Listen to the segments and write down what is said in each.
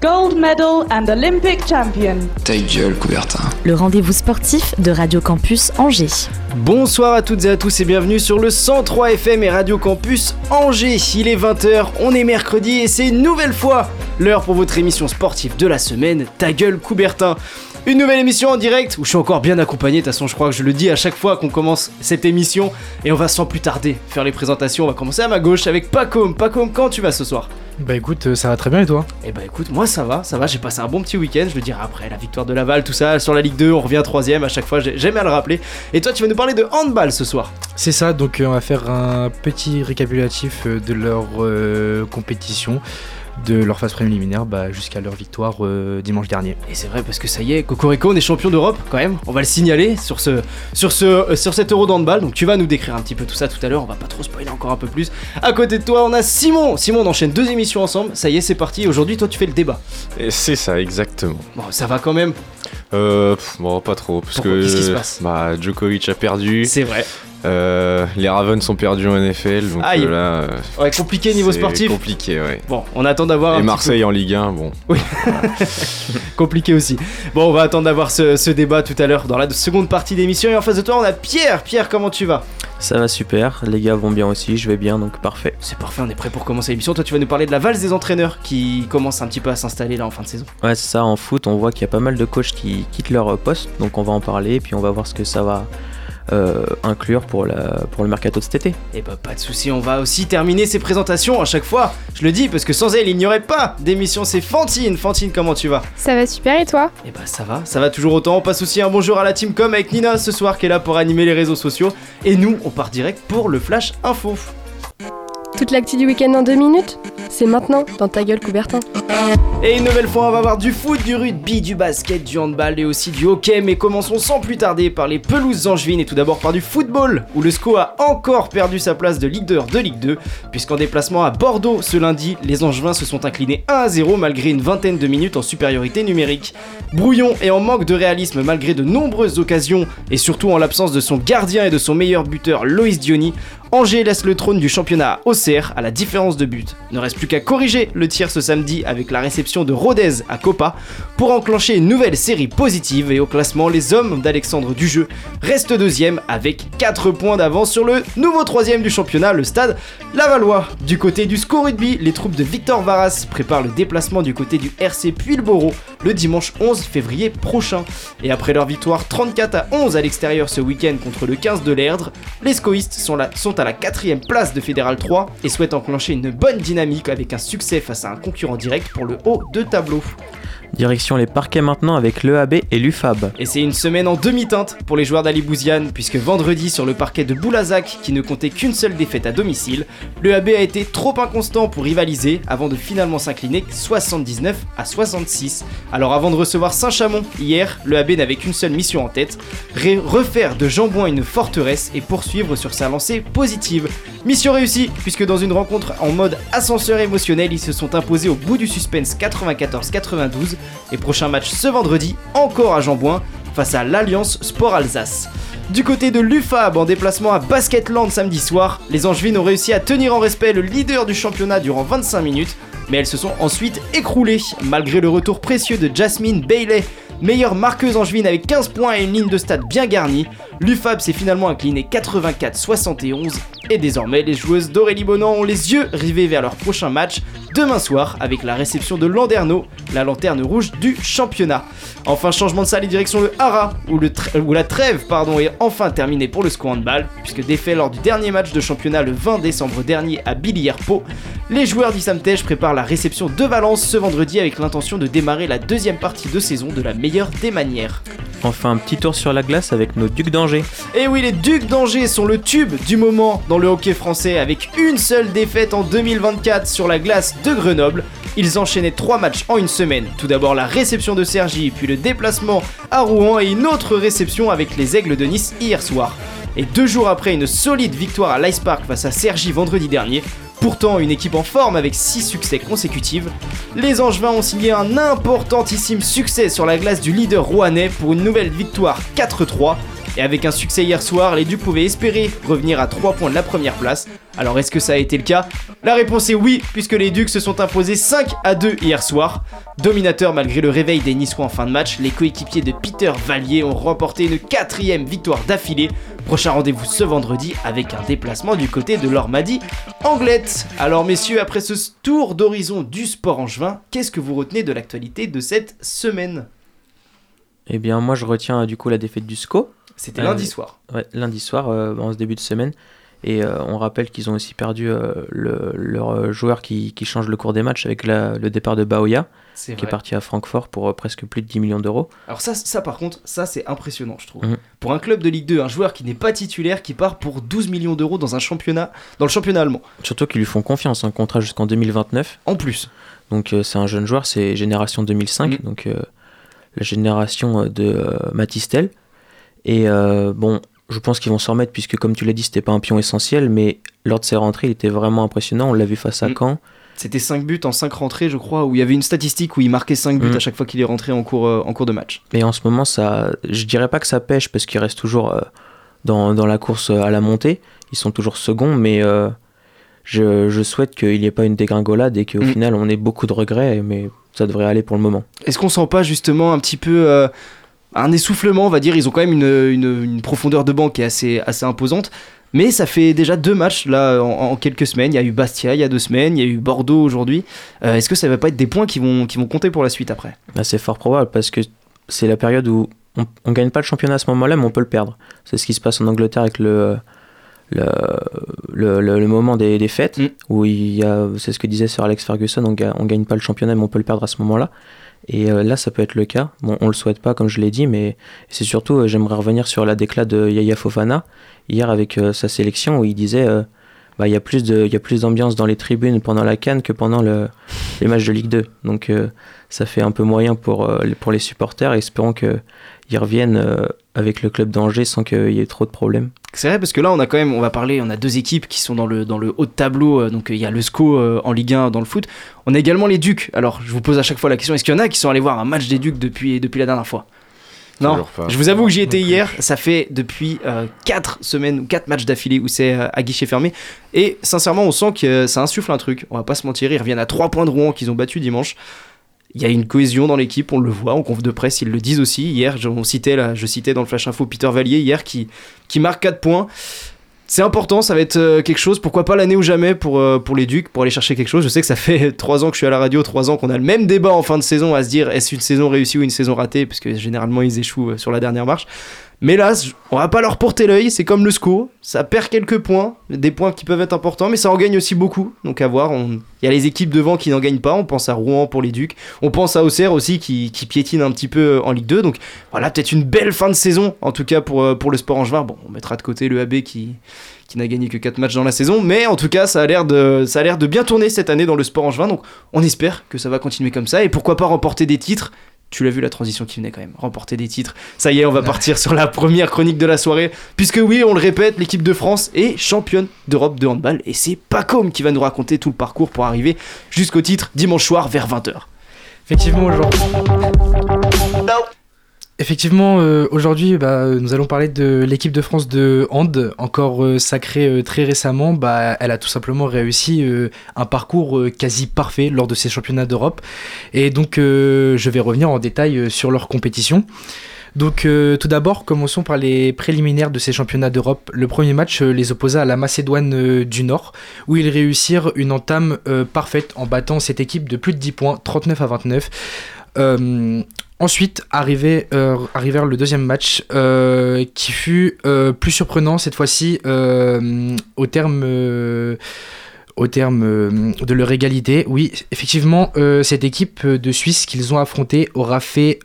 Gold medal and Olympic champion. Ta gueule, Coubertin. le rendez-vous sportif de Radio Campus Angers. Bonsoir à toutes et à tous et bienvenue sur le 103 FM et Radio Campus Angers. Il est 20h, on est mercredi et c'est une nouvelle fois l'heure pour votre émission sportive de la semaine, Ta gueule Coubertin. Une nouvelle émission en direct où je suis encore bien accompagné, de toute façon je crois que je le dis à chaque fois qu'on commence cette émission et on va sans plus tarder faire les présentations. On va commencer à ma gauche avec Pacom. Pacom, quand tu vas ce soir? Bah écoute, euh, ça va très bien et toi? Eh bah écoute, moi ça va, ça va, j'ai passé un bon petit week-end, je le dirai après, la victoire de Laval, tout ça, sur la Ligue 2, on revient troisième à chaque fois, j'ai- j'aime à le rappeler. Et toi tu vas nous parler de handball ce soir. C'est ça, donc euh, on va faire un petit récapitulatif euh, de leur euh, compétition, de leur phase préliminaire bah, jusqu'à leur victoire euh, dimanche dernier. Et c'est vrai parce que ça y est, Cocorico, on est champion d'Europe quand même. On va le signaler sur ce, sur ce, euh, sur cet Euro d'handball. Donc tu vas nous décrire un petit peu tout ça tout à l'heure. On va pas trop spoiler encore un peu plus. À côté de toi, on a Simon. Simon, on enchaîne deux émissions ensemble. Ça y est, c'est parti. Aujourd'hui, toi, tu fais le débat. Et C'est ça, exactement. Bon, ça va quand même. Euh, pff, bon, pas trop, parce Pourquoi que Qu'est-ce qui se passe? bah, Djokovic a perdu, C'est vrai. Euh, les Ravens sont perdus en NFL, donc Aïe. euh, là, euh, Ouais, compliqué niveau sportif. compliqué, ouais. Bon, on attend d'avoir un Et petit Marseille en Ligue 1, bon. peu- compliqué aussi. Bon, on va attendre d'avoir ce, ce débat tout à l'heure dans la seconde partie d'émission. Et en face de toi, on a Pierre. Pierre, comment tu vas? Ça va super, les gars vont bien aussi, je vais bien donc parfait. C'est parfait, on est prêt pour commencer l'émission. Toi, tu vas nous parler de la valse des entraîneurs qui commence un petit peu à s'installer là en fin de saison. Ouais, c'est ça, en foot, on voit qu'il y a pas mal de coachs qui quittent leur poste, donc on va en parler et puis on va voir ce que ça va euh, inclure pour, la, pour le mercato de cet été. Et bah pas de souci, on va aussi terminer ces présentations à chaque fois. Je le dis parce que sans elle, il n'y aurait pas d'émission. C'est Fantine. Fantine, comment tu vas? Ça va super et toi? Et bah ça va, ça va toujours autant. On passe aussi un bonjour à la team com avec Nina ce soir qui est là pour animer les réseaux sociaux. Et nous, on part direct pour le flash info. Toute l'actu du week-end en deux minutes C'est maintenant dans ta gueule Coubertin. Et une nouvelle fois, on va voir du foot, du rugby, du basket, du handball et aussi du hockey. Mais commençons sans plus tarder par les pelouses angevines et tout d'abord par du football, où le SCO a encore perdu sa place de leader de Ligue 2, puisqu'en déplacement à Bordeaux ce lundi, les angevins se sont inclinés 1 à 0 malgré une vingtaine de minutes en supériorité numérique. Brouillon et en manque de réalisme malgré de nombreuses occasions, et surtout en l'absence de son gardien et de son meilleur buteur Loïs Diony, Angers laisse le trône du championnat à Auxerre à la différence de but. Ne reste plus qu'à corriger le tir ce samedi avec la réception de Rodez à Copa pour enclencher une nouvelle série positive et au classement les hommes d'Alexandre Dujeu restent deuxième avec 4 points d'avance sur le nouveau troisième du championnat, le stade Lavallois. Du côté du SCO Rugby, les troupes de Victor Varas préparent le déplacement du côté du RC Puy-le-Bourreau le dimanche 11 février prochain. Et après leur victoire 34 à 11 à l'extérieur ce week-end contre le 15 de l'Erdre, les scoïstes sont, là- sont à la quatrième place de Fédéral 3 et souhaitent enclencher une bonne dynamique avec un succès face à un concurrent direct pour le haut de tableau. Direction les parquets maintenant avec l'EAB et l'UFAB. Et c'est une semaine en demi-teinte pour les joueurs d'Ali Bouziane, puisque vendredi sur le parquet de Boulazac, qui ne comptait qu'une seule défaite à domicile, le AB a été trop inconstant pour rivaliser avant de finalement s'incliner 79 à 66. Alors avant de recevoir Saint-Chamond hier, le AB n'avait qu'une seule mission en tête, refaire de Jambouin une forteresse et poursuivre sur sa lancée positive. Mission réussie, puisque dans une rencontre en mode ascenseur émotionnel, ils se sont imposés au bout du suspense 94-92 et prochain match ce vendredi, encore à Jambouin, face à l'Alliance Sport Alsace. Du côté de l'UFAB, en déplacement à Basketland samedi soir, les Angevines ont réussi à tenir en respect le leader du championnat durant 25 minutes, mais elles se sont ensuite écroulées, malgré le retour précieux de Jasmine Bailey, meilleure marqueuse angevine avec 15 points et une ligne de stade bien garnie. L'UFAB s'est finalement incliné 84-71 et désormais les joueuses d'Aurélie Bonan ont les yeux rivés vers leur prochain match demain soir avec la réception de Landerneau, la lanterne rouge du championnat. Enfin changement de salle et direction le Hara où, la trêve pardon, est enfin terminée pour le handball puisque défait lors du dernier match de championnat le 20 décembre dernier à Billières-Pau, les joueurs d'Issamtej préparent la réception de Valence ce vendredi avec l'intention de démarrer la deuxième partie de saison de la meilleure des manières. Enfin un petit tour sur la glace avec nos Ducs d'Angers. Et oui, les Ducs d'Angers sont le tube du moment dans le hockey français avec une seule défaite en 2024 sur la glace de Grenoble. Ils enchaînaient trois matchs en une semaine. Tout d'abord la réception de Sergi, puis le déplacement à Rouen et une autre réception avec les Aigles de Nice hier soir. Et deux jours après une solide victoire à l'Ice Park face à Sergi vendredi dernier, pourtant une équipe en forme avec 6 succès consécutifs, les Angevins ont signé un importantissime succès sur la glace du leader rouennais pour une nouvelle victoire 4-3 et avec un succès hier soir, les Ducs pouvaient espérer revenir à 3 points de la première place. Alors est-ce que ça a été le cas? La réponse est oui, puisque les Ducs se sont imposés 5 à 2 hier soir. Dominateur malgré le réveil des Niçois en fin de match, les coéquipiers de Peter Vallier ont remporté une quatrième victoire d'affilée. Prochain rendez-vous ce vendredi avec un déplacement du côté de l'Ormadi Anglette. Alors messieurs, après ce tour d'horizon du sport angevin, qu'est-ce que vous retenez de l'actualité de cette semaine? Eh bien moi je retiens du coup la défaite du SCO. C'était lundi soir. Ouais, lundi soir, euh, en ce début de semaine. Et euh, on rappelle qu'ils ont aussi perdu euh, le, leur joueur qui, qui, change le cours des matchs avec la, le départ de Baoya, qui est parti à Francfort pour presque plus de 10 millions d'euros. Alors ça, ça par contre, ça c'est impressionnant je trouve. Mmh. Pour un club de Ligue 2, un joueur qui n'est pas titulaire, qui part pour 12 millions d'euros dans un championnat, dans le championnat allemand. Surtout qu'ils lui font confiance, un contrat jusqu'en 2029. En plus. Donc c'est un jeune joueur, c'est génération 2005, mmh. donc la génération de Matistel. Et euh, bon, je pense qu'ils vont s'en remettre puisque, comme tu l'as dit, c'était pas un pion essentiel, mais lors de ses rentrées, il était vraiment impressionnant. On l'a vu face à mm. Caen. C'était 5 buts en 5 rentrées, je crois, où il y avait une statistique où il marquait 5 buts mm. à chaque fois qu'il est rentré en cours, euh, en cours de match. Et en ce moment, ça, je dirais pas que ça pêche parce qu'il reste toujours euh, dans, dans, la course à la montée. Ils sont toujours seconds, mais je, je, souhaite qu'il n'y ait pas une dégringolade et qu'au mm. final, on ait beaucoup de regrets, mais ça devrait aller pour le moment. Est-ce qu'on sent pas justement un petit peu un essoufflement, on va dire. Ils ont quand même une, profondeur de banc qui est assez, assez imposante. Mais ça fait déjà deux matchs là en, quelques semaines. Il y a eu Bastia il y a deux semaines, il y a eu Bordeaux aujourd'hui. Euh, est-ce que ça va pas être des points qui vont, qui vont compter pour la suite après? Bah, C'est fort probable parce que c'est la période où on, on gagne pas le championnat à ce moment-là, mais on peut le perdre. C'est ce qui se passe en Angleterre avec le, le, le, moment des, des fêtes, mm. où il y a, c'est ce que disait Sir Alex Ferguson, on, on gagne pas le championnat, mais on peut le perdre à ce moment-là. Et euh, là, ça peut être le cas. Bon, on le souhaite pas, comme je l'ai dit, mais c'est surtout, euh, j'aimerais revenir sur la déclat de Yaya Fofana hier avec euh, sa sélection où il disait bah, il y a plus d'ambiance dans les tribunes pendant la Cannes que pendant le, les matchs de Ligue 2. Donc ça fait un peu moyen pour, pour les supporters. Espérons qu'ils reviennent avec le club d'Angers sans qu'il y ait trop de problèmes. C'est vrai parce que là on a quand même, on va parler, on a deux équipes qui sont dans le, dans le haut de tableau, euh, donc il y a le SCO euh, en Ligue 1 dans le foot. On a également les Ducs. Alors je vous pose à chaque fois la question, est-ce qu'il y en a qui sont allés voir un match des Ducs depuis, depuis la dernière fois? Non, je vous avoue que j'y étais hier, ça fait depuis 4 euh, semaines ou 4 matchs d'affilée où c'est à guichet fermé. Et sincèrement, on sent que ça insuffle un truc. On va pas se mentir, ils reviennent à 3 points de Rouen qu'ils ont battu dimanche. Il y a une cohésion dans l'équipe, on le voit, en conf de presse, ils le disent aussi. Hier, je, citait, là, je citais dans le Flash Info Peter Vallier, hier, qui, qui marque 4 points. C'est important, ça va être euh, quelque chose, pourquoi pas l'année ou jamais pour, euh, pour les Ducs, pour aller chercher quelque chose. Je sais que ça fait 3 ans que je suis à la radio, 3 ans qu'on a le même débat en fin de saison à se dire est-ce une saison réussie ou une saison ratée, parce que généralement ils échouent euh, sur la dernière marche. Mais là, on va pas leur porter l'œil, c'est comme le SCO, ça perd quelques points, des points qui peuvent être importants, mais ça en gagne aussi beaucoup. Donc à voir, il y a les équipes devant qui n'en gagnent pas, on pense à Rouen pour les Ducs, on pense à Auxerre aussi qui, piétine un petit peu en Ligue 2. Donc voilà, peut-être une belle fin de saison, en tout cas pour, euh, pour le sport angevin. Bon, on mettra de côté le AB qui, qui n'a gagné que 4 matchs dans la saison, mais en tout cas, ça a l'air de, ça a l'air de bien tourner cette année dans le sport angevin. Donc on espère que ça va continuer comme ça, et pourquoi pas remporter des titres tu l'as vu la transition qui venait quand même, remporter des titres. Ça y est, on va partir sur la première chronique de la soirée, puisque oui, on le répète, l'équipe de France est championne d'Europe de handball, et c'est Pacom qui va nous raconter tout le parcours pour arriver jusqu'au titre dimanche soir vers 20h. Effectivement, aujourd'hui. Effectivement, euh, aujourd'hui, bah, nous allons parler de l'équipe de France de hand, encore euh, sacrée euh, très récemment. Bah, elle a tout simplement réussi un parcours quasi parfait lors de ces championnats d'Europe. Et donc, je vais revenir en détail sur leur compétition. Donc, tout d'abord, commençons par les préliminaires de ces championnats d'Europe. Le premier match les opposa à la Macédoine du Nord, où ils réussirent une entame parfaite en battant cette équipe de plus de 10 points, 39 à 29. Ensuite, arrivé, euh, le deuxième match euh, qui fut euh, plus surprenant cette fois-ci au terme au terme de leur égalité. Oui, effectivement, cette équipe de Suisse qu'ils ont affrontée aura fait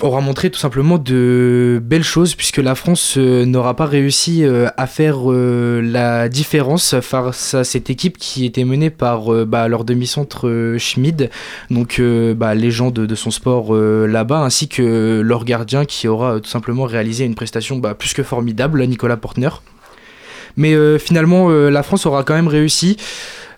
aura montré tout simplement de belles choses puisque la France euh, n'aura pas réussi euh, à faire euh, la différence face à cette équipe qui était menée par bah, leur demi-centre Schmid, donc bah, légende de son sport là-bas, ainsi que leur gardien qui aura tout simplement réalisé une prestation bah, plus que formidable, Nicolas Portner. Mais finalement, la France aura quand même réussi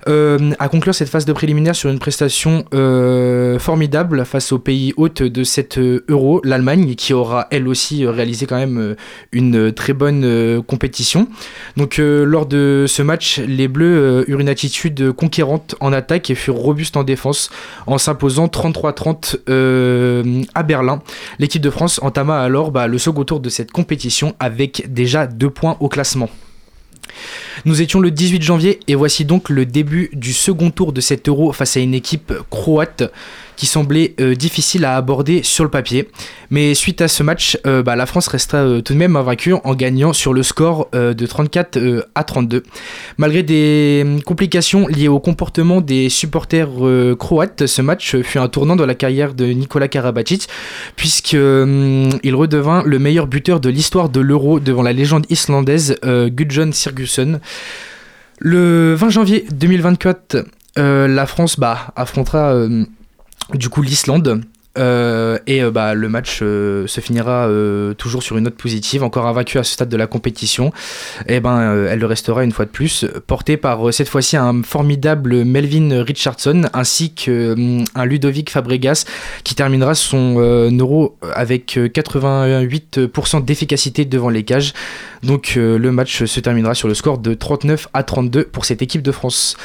euh, à conclure cette phase de préliminaire sur une prestation euh, formidable face au pays hôte de cette euh, Euro, l'Allemagne, qui aura elle aussi réalisé quand même une très bonne compétition. Donc lors de ce match, les Bleus eurent une attitude conquérante en attaque et furent robustes en défense en s'imposant 33-30 à Berlin. L'équipe de France entama alors bah, le second tour de cette compétition avec déjà deux points au classement. Nous étions le 18 janvier et voici donc le début du second tour de cet euro face à une équipe croate qui semblait euh, difficile à aborder sur le papier. Mais suite à ce match, euh, bah, la France restera euh, tout de même invaincue en gagnant sur le score de 34 à 32. Malgré des hum, complications liées au comportement des supporters croates, ce match fut un tournant dans la carrière de Nikola Karabatic puisqu'il hum, redevint le meilleur buteur de l'histoire de l'Euro devant la légende islandaise Gudjon Sigurdsson. Le 20 janvier 2024, la France bah, affrontera du coup l'Islande. Euh, et euh, bah, le match euh, se finira toujours sur une note positive, encore invaincu à ce stade de la compétition. Et ben, elle le restera une fois de plus, portée par cette fois-ci un formidable Melvin Richardson ainsi qu'un Ludovic Fabregas qui terminera son euro avec 88% d'efficacité devant les cages. Donc le match se terminera sur le score de 39 à 32 pour cette équipe de France.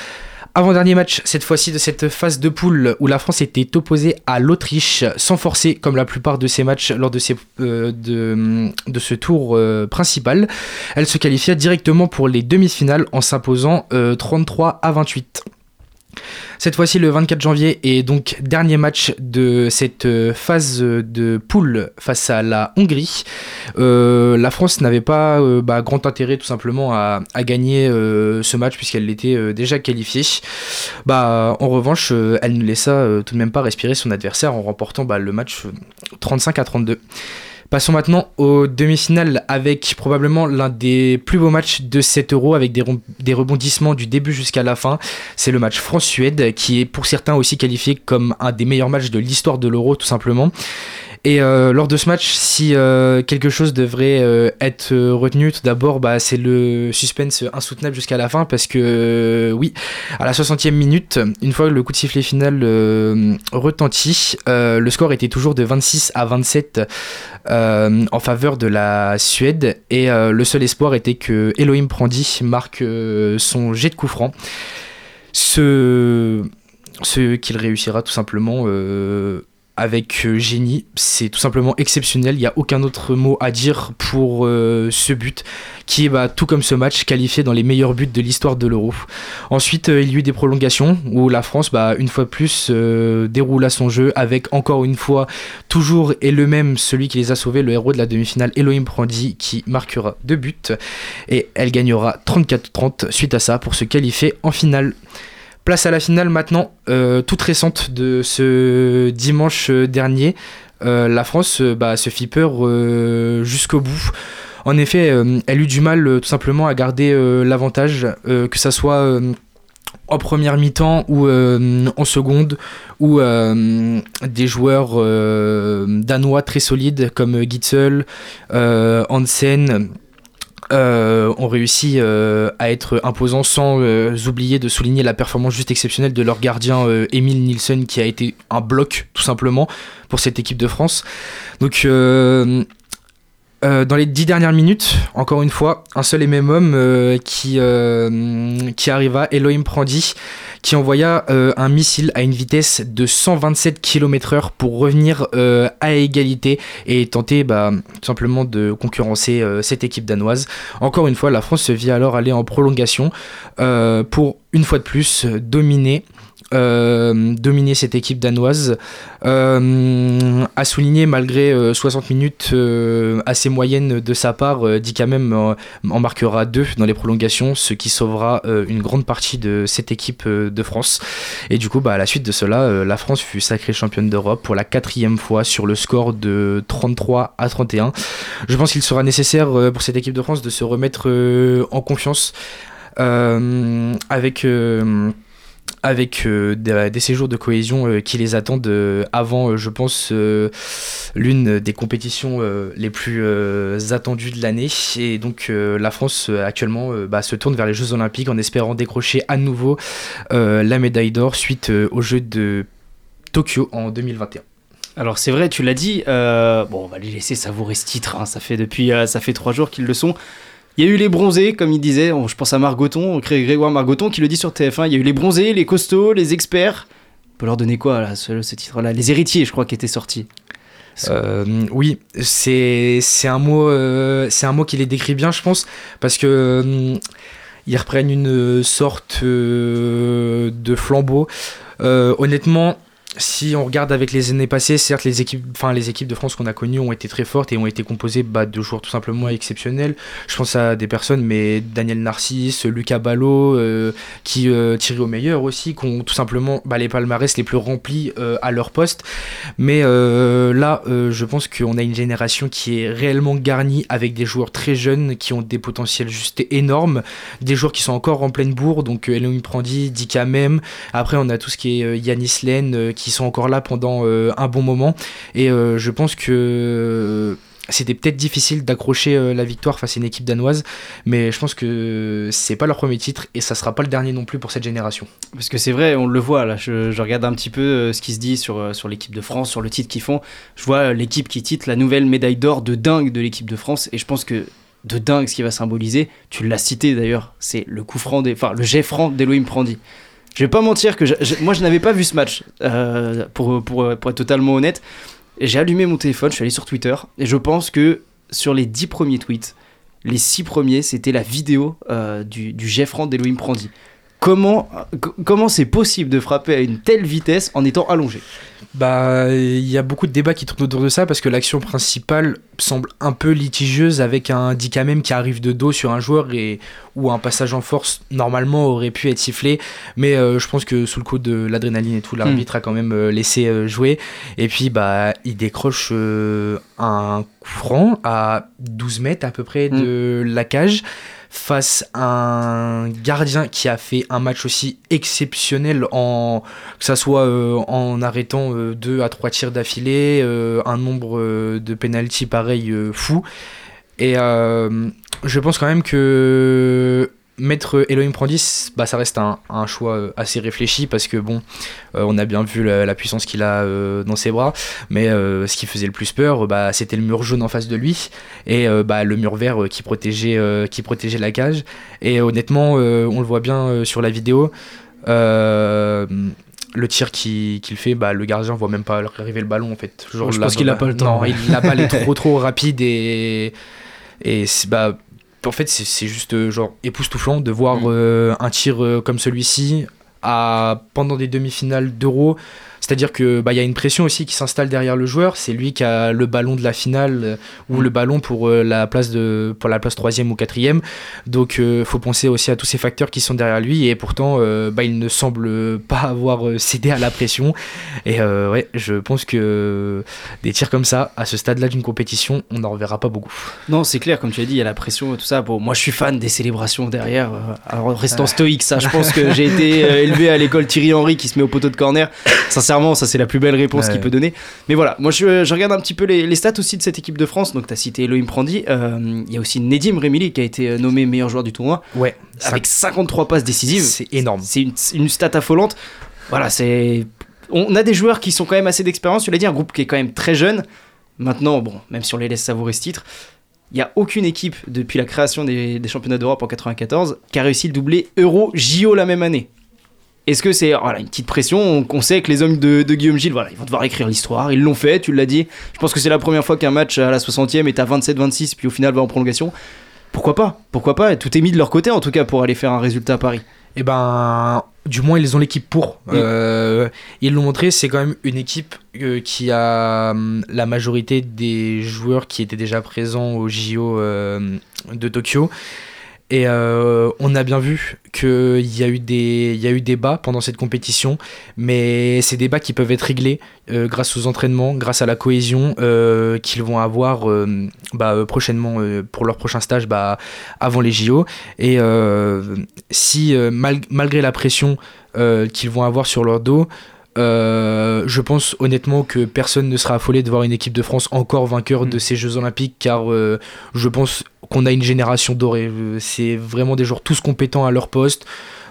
Avant-dernier match, cette fois-ci de cette phase de poule où la France était opposée à l'Autriche sans forcer comme la plupart de ses matchs lors de, euh, de, ce tour euh, principal. Elle se qualifia directement pour les demi-finales en s'imposant 33 euh, à 28. Cette fois-ci, le 24 janvier, est donc dernier match de cette euh, phase de poule face à la Hongrie. Euh, la France n'avait pas euh, bah, grand intérêt tout simplement à, gagner ce match puisqu'elle était déjà qualifiée. Bah, en revanche, elle ne laissa tout de même pas respirer son adversaire en remportant bah, le match 35 à 32. Passons maintenant aux demi-finales avec probablement l'un des plus beaux matchs de 7 euros avec des rebondissements du début jusqu'à la fin. C'est le match France-Suède qui est pour certains aussi qualifié comme un des meilleurs matchs de l'histoire de l'euro tout simplement. Et euh, lors de ce match, si euh, quelque chose devrait euh, être retenu, tout d'abord, bah, c'est le suspense insoutenable jusqu'à la fin, parce que oui, à la 60e minute, une fois le coup de sifflet final retentit, le score était toujours de 26 à 27 en faveur de la Suède, et le seul espoir était que Elohim Prandi marque son jet de coup franc. Ce, ce qu'il réussira tout simplement avec euh, génie. C'est tout simplement exceptionnel. Il n'y a aucun autre mot à dire pour euh, ce but qui est bah, tout comme ce match qualifié dans les meilleurs buts de l'histoire de l'Euro. Ensuite, euh, il y a eu des prolongations où la France, bah, une fois plus, déroula son jeu avec encore une fois toujours et le même celui qui les a sauvés, le héros de la demi-finale, Elohim Prandi, qui marquera deux buts et elle gagnera 34-30 suite à ça pour se qualifier en finale. Place à la finale maintenant, euh, toute récente de ce dimanche dernier. Euh, la France euh, bah, se fit peur jusqu'au bout. En effet, elle eut du mal tout simplement à garder l'avantage, que ça soit en première mi-temps ou en seconde, où des joueurs danois très solides comme Gitzel, Hansen, euh, ont réussi euh, à être imposants sans euh, oublier de souligner la performance juste exceptionnelle de leur gardien Emile Nielsen qui a été un bloc tout simplement pour cette équipe de France. Donc dans les dix dernières minutes, encore une fois, un seul et même homme qui, qui arriva, Elohim Prandi, qui envoya euh, un missile à une vitesse de 127 km/h pour revenir euh, à égalité et tenter bah, simplement de concurrencer euh, cette équipe danoise. Encore une fois, la France se vit alors aller en prolongation pour une fois de plus dominer euh, dominer cette équipe danoise. Euh, à souligner, malgré 60 minutes assez moyennes de sa part, quand même en marquera deux dans les prolongations, ce qui sauvera une grande partie de cette équipe de France. Et du coup, bah, à la suite de cela, la France fut sacrée championne d'Europe pour la quatrième fois sur le score de 33 à 31. Je pense qu'il sera nécessaire pour cette équipe de France de se remettre en confiance avec avec euh, des, séjours de cohésion euh, qui les attendent euh, avant, je pense, l'une des compétitions les plus attendues de l'année. Et donc la France actuellement bah, se tourne vers les Jeux Olympiques en espérant décrocher à nouveau la médaille d'or suite aux Jeux de Tokyo en 2021. Alors c'est vrai, tu l'as dit. bon, on va les laisser savourer ce titre. Hein. Ça fait depuis, ça fait trois jours qu'ils le sont. Il y a eu les bronzés, comme il disait, je pense à Margoton, Grégoire Margoton qui le dit sur TF1. Il y a eu les bronzés, les costauds, les experts. On peut leur donner quoi, là, ce, titre-là? Les héritiers, je crois, qui étaient sortis. Euh, oui, c'est un mot, euh, c'est un mot qui les décrit bien, je pense, parce que euh, ils reprennent une sorte de flambeau. honnêtement, si on regarde avec les années passées, certes, les équipes, enfin, les équipes de France qu'on a connues ont été très fortes et ont été composées bah, de joueurs tout simplement exceptionnels. Je pense à des personnes, mais Daniel Narcisse, Lucas Ballot, euh, qui euh, au meilleur aussi, qui ont tout simplement bah, les palmarès les plus remplis euh, à leur poste. Mais là, je pense qu'on a une génération qui est réellement garnie avec des joueurs très jeunes qui ont des potentiels juste énormes, des joueurs qui sont encore en pleine bourre, donc Elohim Prandi, Dika même. Après, on a tout ce qui est Yanis Len, qui qui sont encore là pendant euh, un bon moment. Et euh, je pense que c'était peut-être difficile d'accrocher euh, la victoire face à une équipe danoise, mais je pense que c'est pas leur premier titre et ça sera pas le dernier non plus pour cette génération. Parce que c'est vrai, on le voit là, je, regarde un petit peu ce qui se dit sur, sur l'équipe de France, sur le titre qu'ils font. Je vois l'équipe qui titre la nouvelle médaille d'or de dingue de l'équipe de France et je pense que de dingue ce qui va symboliser, tu l'as cité d'ailleurs, c'est le coup franc, enfin le jet franc d'Elohim Prandi. Je vais pas mentir que moi je n'avais pas vu ce match euh, pour, pour, être totalement honnête. J'ai allumé mon téléphone, je suis allé sur Twitter et je pense que sur les 10 premiers tweets, les 6 premiers c'était la vidéo euh, du, du Jeffran d'Elohim Prandi. Comment comment c'est possible de frapper à une telle vitesse en étant allongé? Bah, il y a beaucoup de débats qui tournent autour de ça parce que l'action principale semble un peu litigieuse avec un même qui arrive de dos sur un joueur et où un passage en force normalement aurait pu être sifflé. Mais euh, je pense que sous le coup de l'adrénaline et tout, l'arbitre hmm. a quand même euh, laissé euh, jouer. Et puis, bah, il décroche un coup franc à 12 mètres à peu près hmm. de la cage face à un gardien qui a fait un match aussi exceptionnel en que ça soit euh, en arrêtant euh, deux à trois tirs d'affilée, euh, un nombre de penalty pareil fou. Et je pense quand même que mettre Elohim Prandis, bah, ça reste un, choix euh, assez réfléchi parce que bon, euh, on a bien vu la, puissance qu'il a euh, dans ses bras, mais ce qui faisait le plus peur, bah, c'était le mur jaune en face de lui et bah, le mur vert qui, protégeait, qui protégeait la cage. Et honnêtement, on le voit bien sur la vidéo. le tir qu'il fait, bah, le gardien voit même pas arriver le ballon en fait. je pense qu'il a pas le temps. Non, il, la balle est trop trop rapide et et bah en fait, c'est juste euh, genre époustouflant de voir mm. euh, un tir euh, comme celui-ci à, pendant des demi-finales d'Euro c'est-à-dire que bah, y a une pression aussi qui s'installe derrière le joueur. C'est lui qui a le ballon de la finale euh, ou le ballon pour euh, la place de pour la place troisième ou quatrième. Donc il euh, faut penser aussi à tous ces facteurs qui sont derrière lui et pourtant bah, il ne semble pas avoir cédé à la pression. Et ouais, je pense que des tirs comme ça à ce stade-là d'une compétition, on n'en reverra pas beaucoup. Non, c'est clair, comme tu as dit, il y a la pression et tout ça. Bon, moi je suis fan des célébrations derrière. alors restant stoïque, ça, je pense que j'ai été élevé à l'école Thierry Henry qui se met au poteau de corner. Sincèrement ça c'est la plus belle réponse qu'il peut donner. Mais voilà, moi je, regarde un petit peu les, stats aussi de cette équipe de France. Donc tu as cité Elohim Prandi, euh, il y a aussi Nedim Remili qui a été euh, nommé meilleur joueur du tournoi. Ouais. Avec 53 passes décisives. C'est énorme. C'est une, une stat affolante. Voilà, c'est. On a des joueurs qui sont quand même assez d'expérience. Tu l'as dit, un groupe qui est quand même très jeune. Maintenant, bon, même si on les laisse savourer ce titre, il n'y a aucune équipe depuis la création des, des championnats d'Europe en 94 qui a réussi le doublé Euro-JO la même année. Est-ce que c'est voilà, une petite pression On sait que les hommes de, Guillaume Gilles, voilà, ils vont devoir écrire l'histoire. Ils l'ont fait, tu l'as dit. Je pense que c'est la première fois qu'un match à la 60e est à 27-26, puis au final va en prolongation. Pourquoi pas? Pourquoi pas? Tout est mis de leur côté, en tout cas, pour aller faire un résultat à Paris. Eh ben, du moins ils ont l'équipe pour. Euh, ils l'ont montré, c'est quand même une équipe euh, qui a hum, la majorité des joueurs qui étaient déjà présents au JO euh, de Tokyo. Et euh, on a bien vu qu'il y, a eu des- y a eu des bas pendant cette compétition, mais ces débats qui peuvent être réglés euh, grâce aux entraînements, grâce à la cohésion euh, qu'ils vont avoir bah, prochainement pour leur prochain stage bah, avant les JO. Et si, mal- malgré la pression qu'ils vont avoir sur leur dos, euh, je pense honnêtement que personne ne sera affolé de voir une équipe de France encore vainqueur de ces Jeux Olympiques car euh, je pense qu'on a une génération dorée. Euh, C'est vraiment des joueurs tous compétents à leur poste.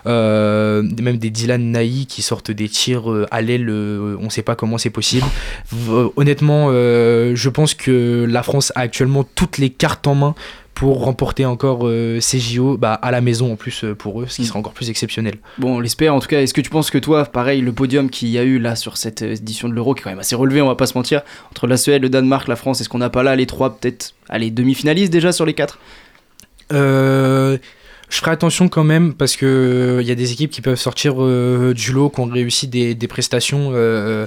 Euh, même des Dylan Naï qui sortent des tirs à l'aile, on sait pas comment c'est possible. Honnêtement, je pense que la France a actuellement toutes les cartes en main pour remporter encore euh, ces JO bah, à la maison en plus euh, pour eux, ce qui sera encore plus exceptionnel. Bon, on l'espère. En tout cas, est-ce que tu penses que toi, pareil, le podium qu'il y a eu là sur cette euh, édition de l'Euro, qui est quand même assez relevé, on va pas se mentir, entre la Suède, le Danemark, la France, est-ce qu'on n'a pas là les trois, peut-être, allez, demi-finalistes déjà sur les quatre? Euh, je ferai attention quand même parce que il y a des équipes qui peuvent sortir euh, du lot, qui ont réussi des, des prestations euh,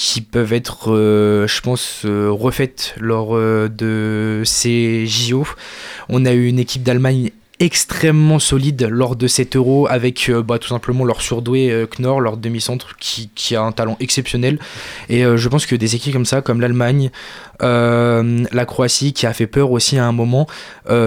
qui peuvent être, euh, je pense, euh, refaites lors euh, de ces JO. On a eu une équipe d'Allemagne extrêmement solide lors de cet euro avec euh, bah, tout simplement leur surdoué euh, Knorr, leur demi-centre qui, qui a un talent exceptionnel. Et euh, je pense que des équipes comme ça comme l'Allemagne la Croatie qui a fait peur aussi à un moment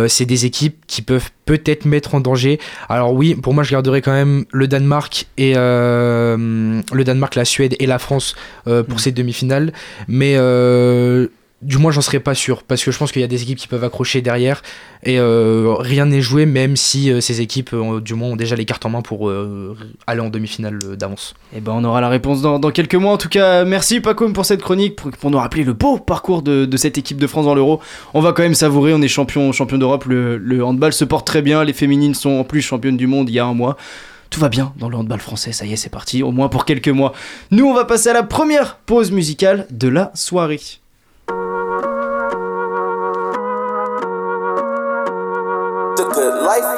c'est des équipes qui peuvent peut-être mettre en danger. Alors oui pour moi je garderai quand même le Danemark et euh, le Danemark la Suède et la France euh, pour ces demi-finales. Mais euh, du moins j'en serais pas sûr parce que je pense qu'il y a des équipes qui peuvent accrocher derrière et euh, rien n'est joué même si euh, ces équipes euh, du moins ont déjà les cartes en main pour aller en demi-finale d'avance. Eh ben, on aura la réponse dans, quelques mois. En tout cas, merci Paco pour cette chronique, pour, nous rappeler le beau parcours de, de cette équipe de France dans l'Euro. On va quand même savourer, on est champion, champion d'Europe, le, le handball se porte très bien, les féminines sont en plus championnes du monde il y a un mois. Tout va bien dans le handball français, ça y est, c'est parti, au moins pour quelques mois. Nous, on va passer à la première pause musicale de la soirée. The good life.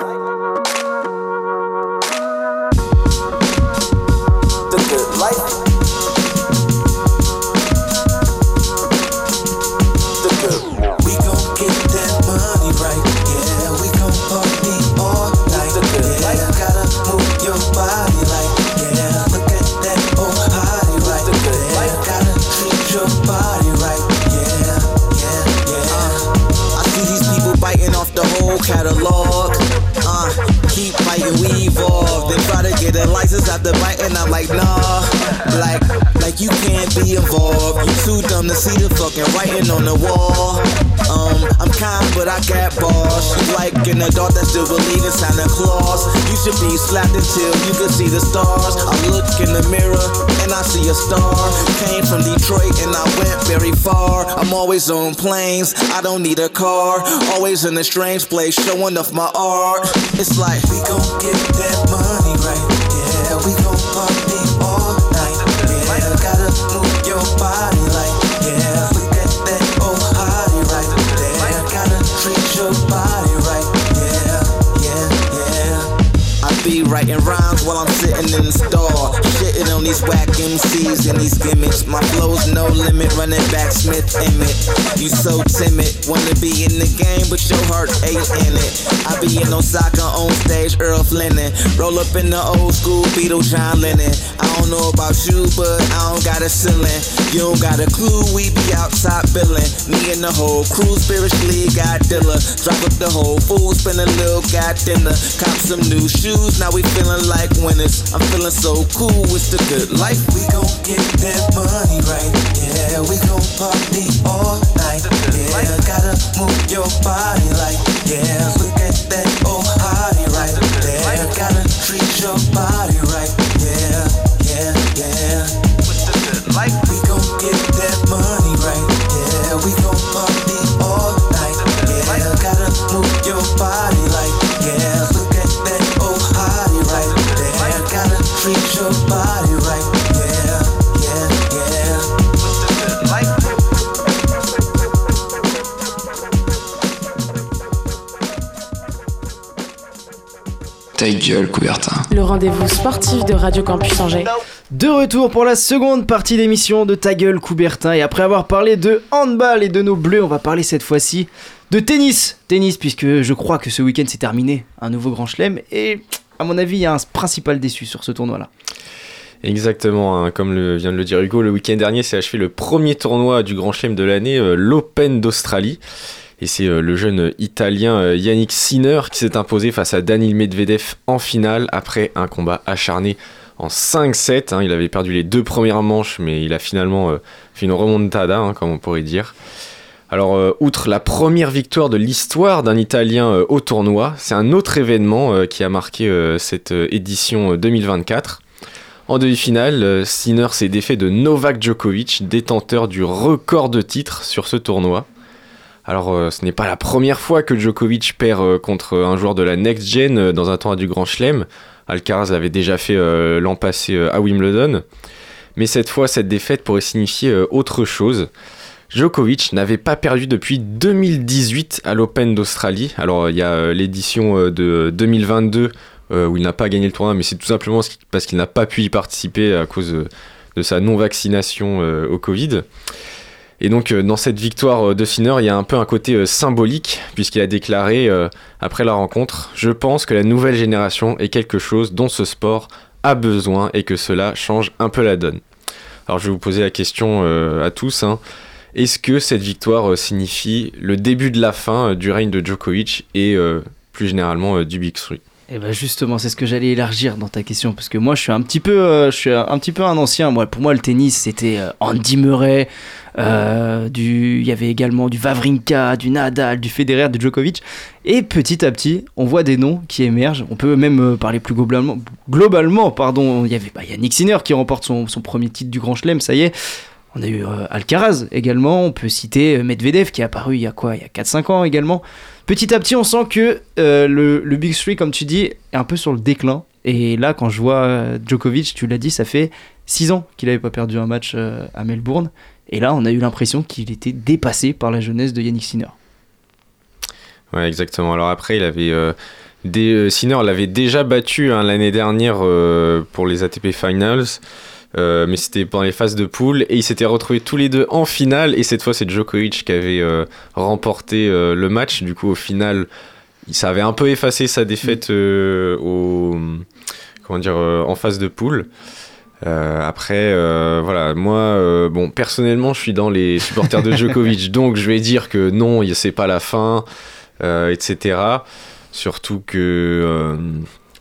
The good life. Biting, we evolve. They try to get a license after biting, I'm like, nah. Like, like you can't be involved. You too dumb to see the fucking writing on the wall. Um, I'm kind, but I got balls. You like an adult that still believe in Santa Claus. You should be slapped until you can see the stars. I look in the mirror and I see a star. Came from Detroit and I went very far. I'm always on planes, I don't need a car. Always in a strange place, showing off my art. It's like we gon' get that money right. Writing rhymes while I'm sitting in the store. These whack MCs and these gimmicks. My flow's no limit, running back Smith Emmett. You so timid, wanna be in the game, but your heart ain't in it. I be in Osaka on stage, Earl Flinning. Roll up in the old school Beatle John Lennon. I don't know about you, but I don't got a ceiling. You don't got a clue, we be outside billing. Me and the whole crew spiritually got dilla. Drop up the whole food, spend a little got dinner. Cop some new shoes, now we feeling like winners. I'm feeling so cool, it's the good life. We gon' get that money right. Yeah, we gon' party all night. Yeah, gotta move your body like, yeah. Look at that old hottie right there. Gotta treat your body Ta gueule, Coubertin. Le rendez-vous sportif de Radio Campus Angers. De retour pour la seconde partie d'émission de Ta gueule Coubertin et après avoir parlé de handball et de nos bleus, on va parler cette fois-ci de tennis. Tennis puisque je crois que ce week-end s'est terminé un nouveau grand chelem et à mon avis il y a un principal déçu sur ce tournoi-là. Exactement, hein, comme le, vient de le dire Hugo, le week-end dernier s'est achevé le premier tournoi du Grand Chelem de l'année, euh, l'Open d'Australie. Et c'est euh, le jeune italien euh, Yannick Sinner qui s'est imposé face à Danil Medvedev en finale après un combat acharné en 5-7. hein. Il avait perdu les deux premières manches, mais il a finalement euh, fait une remontada, hein, comme on pourrait dire. Alors, outre la première victoire de l'histoire d'un Italien au tournoi, c'est un autre événement qui a marqué cette édition euh, 2024. En demi-finale, Sinner s'est défait de Novak Djokovic, détenteur du record de titres sur ce tournoi. Alors, euh, ce n'est pas la première fois que Djokovic perd euh, contre un joueur de la Next Gen euh, dans un tournoi du Grand Chelem. Alcaraz l'avait déjà fait euh, l'an passé euh, à Wimbledon. Mais cette fois, cette défaite pourrait signifier euh, autre chose. Djokovic n'avait pas perdu depuis 2018 à l'Open d'Australie. Alors, il y a euh, l'édition euh, de 2022 euh, où il n'a pas gagné le tournoi, mais c'est tout simplement parce qu'il n'a pas pu y participer à cause euh, de sa non-vaccination euh, au Covid. Et donc, euh, dans cette victoire euh, de Sinner, il y a un peu un côté euh, symbolique, puisqu'il a déclaré après la rencontre Je pense que la nouvelle génération est quelque chose dont ce sport a besoin et que cela change un peu la donne. Alors, je vais vous poser la question à tous. hein. Est-ce que cette victoire signifie le début de la fin du règne de Djokovic et plus généralement du Big Three? Et bah justement, c'est ce que j'allais élargir dans ta question parce que moi je suis un petit peu euh, je suis un peu un ancien moi pour moi le tennis c'était euh, Andy Murray euh, du il y avait également du Wawrinka, du Nadal, du Federer, du Djokovic et petit à petit, on voit des noms qui émergent. On peut même parler plus globalement globalement pardon, il y avait bah, Yannick Sinner qui remporte son, premier titre du Grand Chelem, ça y est. On a eu Alcaraz également, on peut citer Medvedev qui est apparu il y a quoi? Il y a 4-5 ans également. Petit à petit, on sent que euh, le, Big Three, comme tu dis, est un peu sur le déclin. Et là, quand je vois euh, Djokovic, tu l'as dit, ça fait 6 ans qu'il n'avait pas perdu un match euh, à Melbourne. Et là, on a eu l'impression qu'il était dépassé par la jeunesse de Yannick Sinner. Ouais, exactement. Alors après, il avait. Sinner l'avait déjà battu hein, l'année dernière pour les ATP Finals. Euh, mais c'était pendant les phases de poule et ils s'étaient retrouvés tous les deux en finale et cette fois c'est Djokovic qui avait euh, remporté euh, le match du coup au final ça avait un peu effacé sa défaite au comment dire en phase de poule après, voilà, moi, bon, personnellement, je suis dans les supporters de Djokovic, donc je vais dire que non, c'est pas la fin, etc. Surtout que.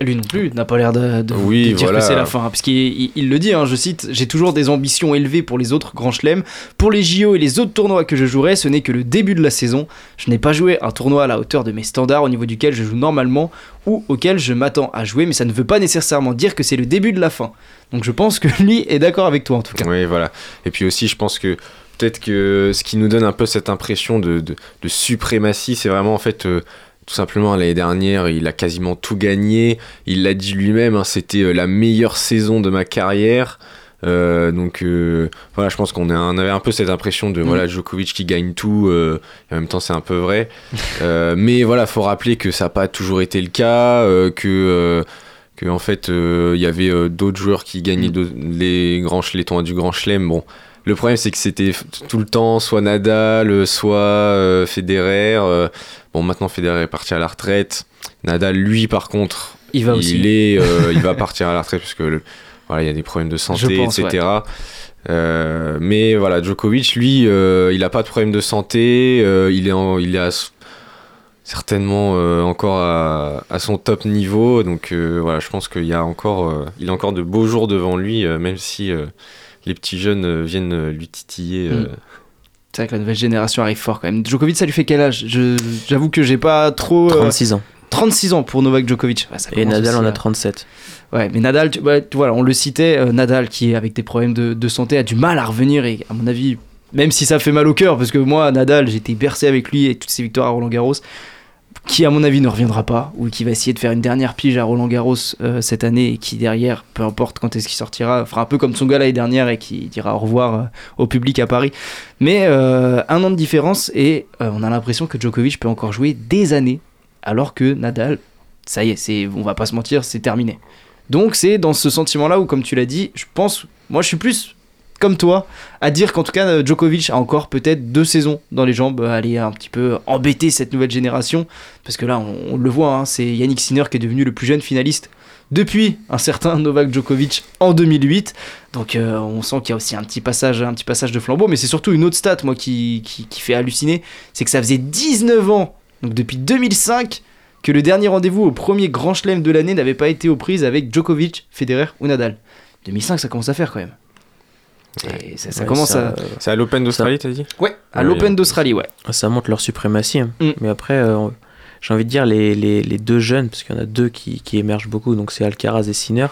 Lui non plus n'a pas l'air de, de- Oui, de dire voilà. que c'est la fin. Parce qu'il il- il le dit, hein, je cite J'ai toujours des ambitions élevées pour les autres grands chelems. Pour les JO et les autres tournois que je jouerai, ce n'est que le début de la saison. Je n'ai pas joué un tournoi à la hauteur de mes standards au niveau duquel je joue normalement ou auquel je m'attends à jouer, mais ça ne veut pas nécessairement dire que c'est le début de la fin. Donc je pense que lui est d'accord avec toi en tout cas. Oui, voilà. Et puis aussi, je pense que peut-être que ce qui nous donne un peu cette impression de, de, de suprématie, c'est vraiment en fait. euh, tout simplement, l'année dernière, il a quasiment tout gagné. Il l'a dit lui-même, hein, c'était euh, la meilleure saison de ma carrière. Euh, donc euh, voilà, je pense qu'on avait un peu cette impression de Mm. voilà Djokovic qui gagne tout. euh, et en même temps, c'est un peu vrai. Mais voilà, faut rappeler que ça n'a pas toujours été le cas, que que en fait il y avait d'autres joueurs qui gagnaient d'autres- les grands ch- les tournois du Grand Chelem. Bon, le problème c'est que c'était tout le temps soit Nadal, euh, soit euh, Federer. euh, bon, maintenant Federer est parti à la retraite. Nadal, lui, par contre, Il va aussi. est, euh, il va partir à la retraite parce que le- voilà, il y a des problèmes de santé, pense, etc. Mais voilà, Djokovic, lui, il a pas de problème de santé. il est, en- il est à certainement encore à, à son top niveau. Donc voilà, je pense qu'il y a encore, il a encore de beaux jours devant lui, même si les petits jeunes euh, viennent euh, lui titiller. euh, Mm. C'est vrai que la nouvelle génération arrive fort quand même. Djokovic, ça lui fait quel âge? J'avoue que j'ai pas trop. euh, 36 ans. 36 ans pour Novak Djokovic. Ça Et Nadal en a 37. Ouais, mais Nadal, tu, ouais, tu- voilà, on le citait, euh, Nadal qui, avec des problèmes de, de santé, a du mal à revenir et, à mon avis, même si ça fait mal au cœur, parce que moi, Nadal, j'ai été bercé avec lui et toutes ses victoires à Roland Garros, qui, à mon avis, ne reviendra pas, ou qui va essayer de faire une dernière pige à Roland Garros euh, cette année et qui, derrière, peu importe quand est-ce qu'il sortira, fera un peu comme son gars l'année dernière et qui dira au revoir euh, au public à Paris. Mais euh, un an de différence et on a l'impression que Djokovic peut encore jouer des années, alors que Nadal ça y est, on va pas se mentir, c'est terminé. Donc c'est dans ce sentiment-là où, comme tu l'as dit, je pense, moi je suis plus comme toi, à dire qu'en tout cas euh, Djokovic a encore peut-être deux saisons dans les jambes, à aller un petit peu embêter cette nouvelle génération, parce que là on, on le voit, hein, c'est Yannick Sinner qui est devenu le plus jeune finaliste depuis un certain Novak Djokovic en 2008. Donc euh, on sent qu'il y a aussi un petit passage, un petit passage de flambeau, mais c'est surtout une autre stat moi qui, qui, qui fait halluciner, c'est que ça faisait 19 ans, donc depuis 2005, que le dernier rendez-vous au premier grand chelem de l'année n'avait pas été aux prises avec Djokovic, Federer ou Nadal. 2005 ça commence à faire quand même. Et ça, ça Ouais, commence ça- à... C'est à l'Open d'Australie, t'as dit Ouais, à Ouais, l'Open ouais. d'Australie, ouais. Ça montre leur suprématie. hein. Mm. Mais après, euh, j'ai envie de dire les, les, les deux jeunes, parce qu'il y en a deux qui, qui émergent beaucoup, donc c'est Alcaraz et Sinner.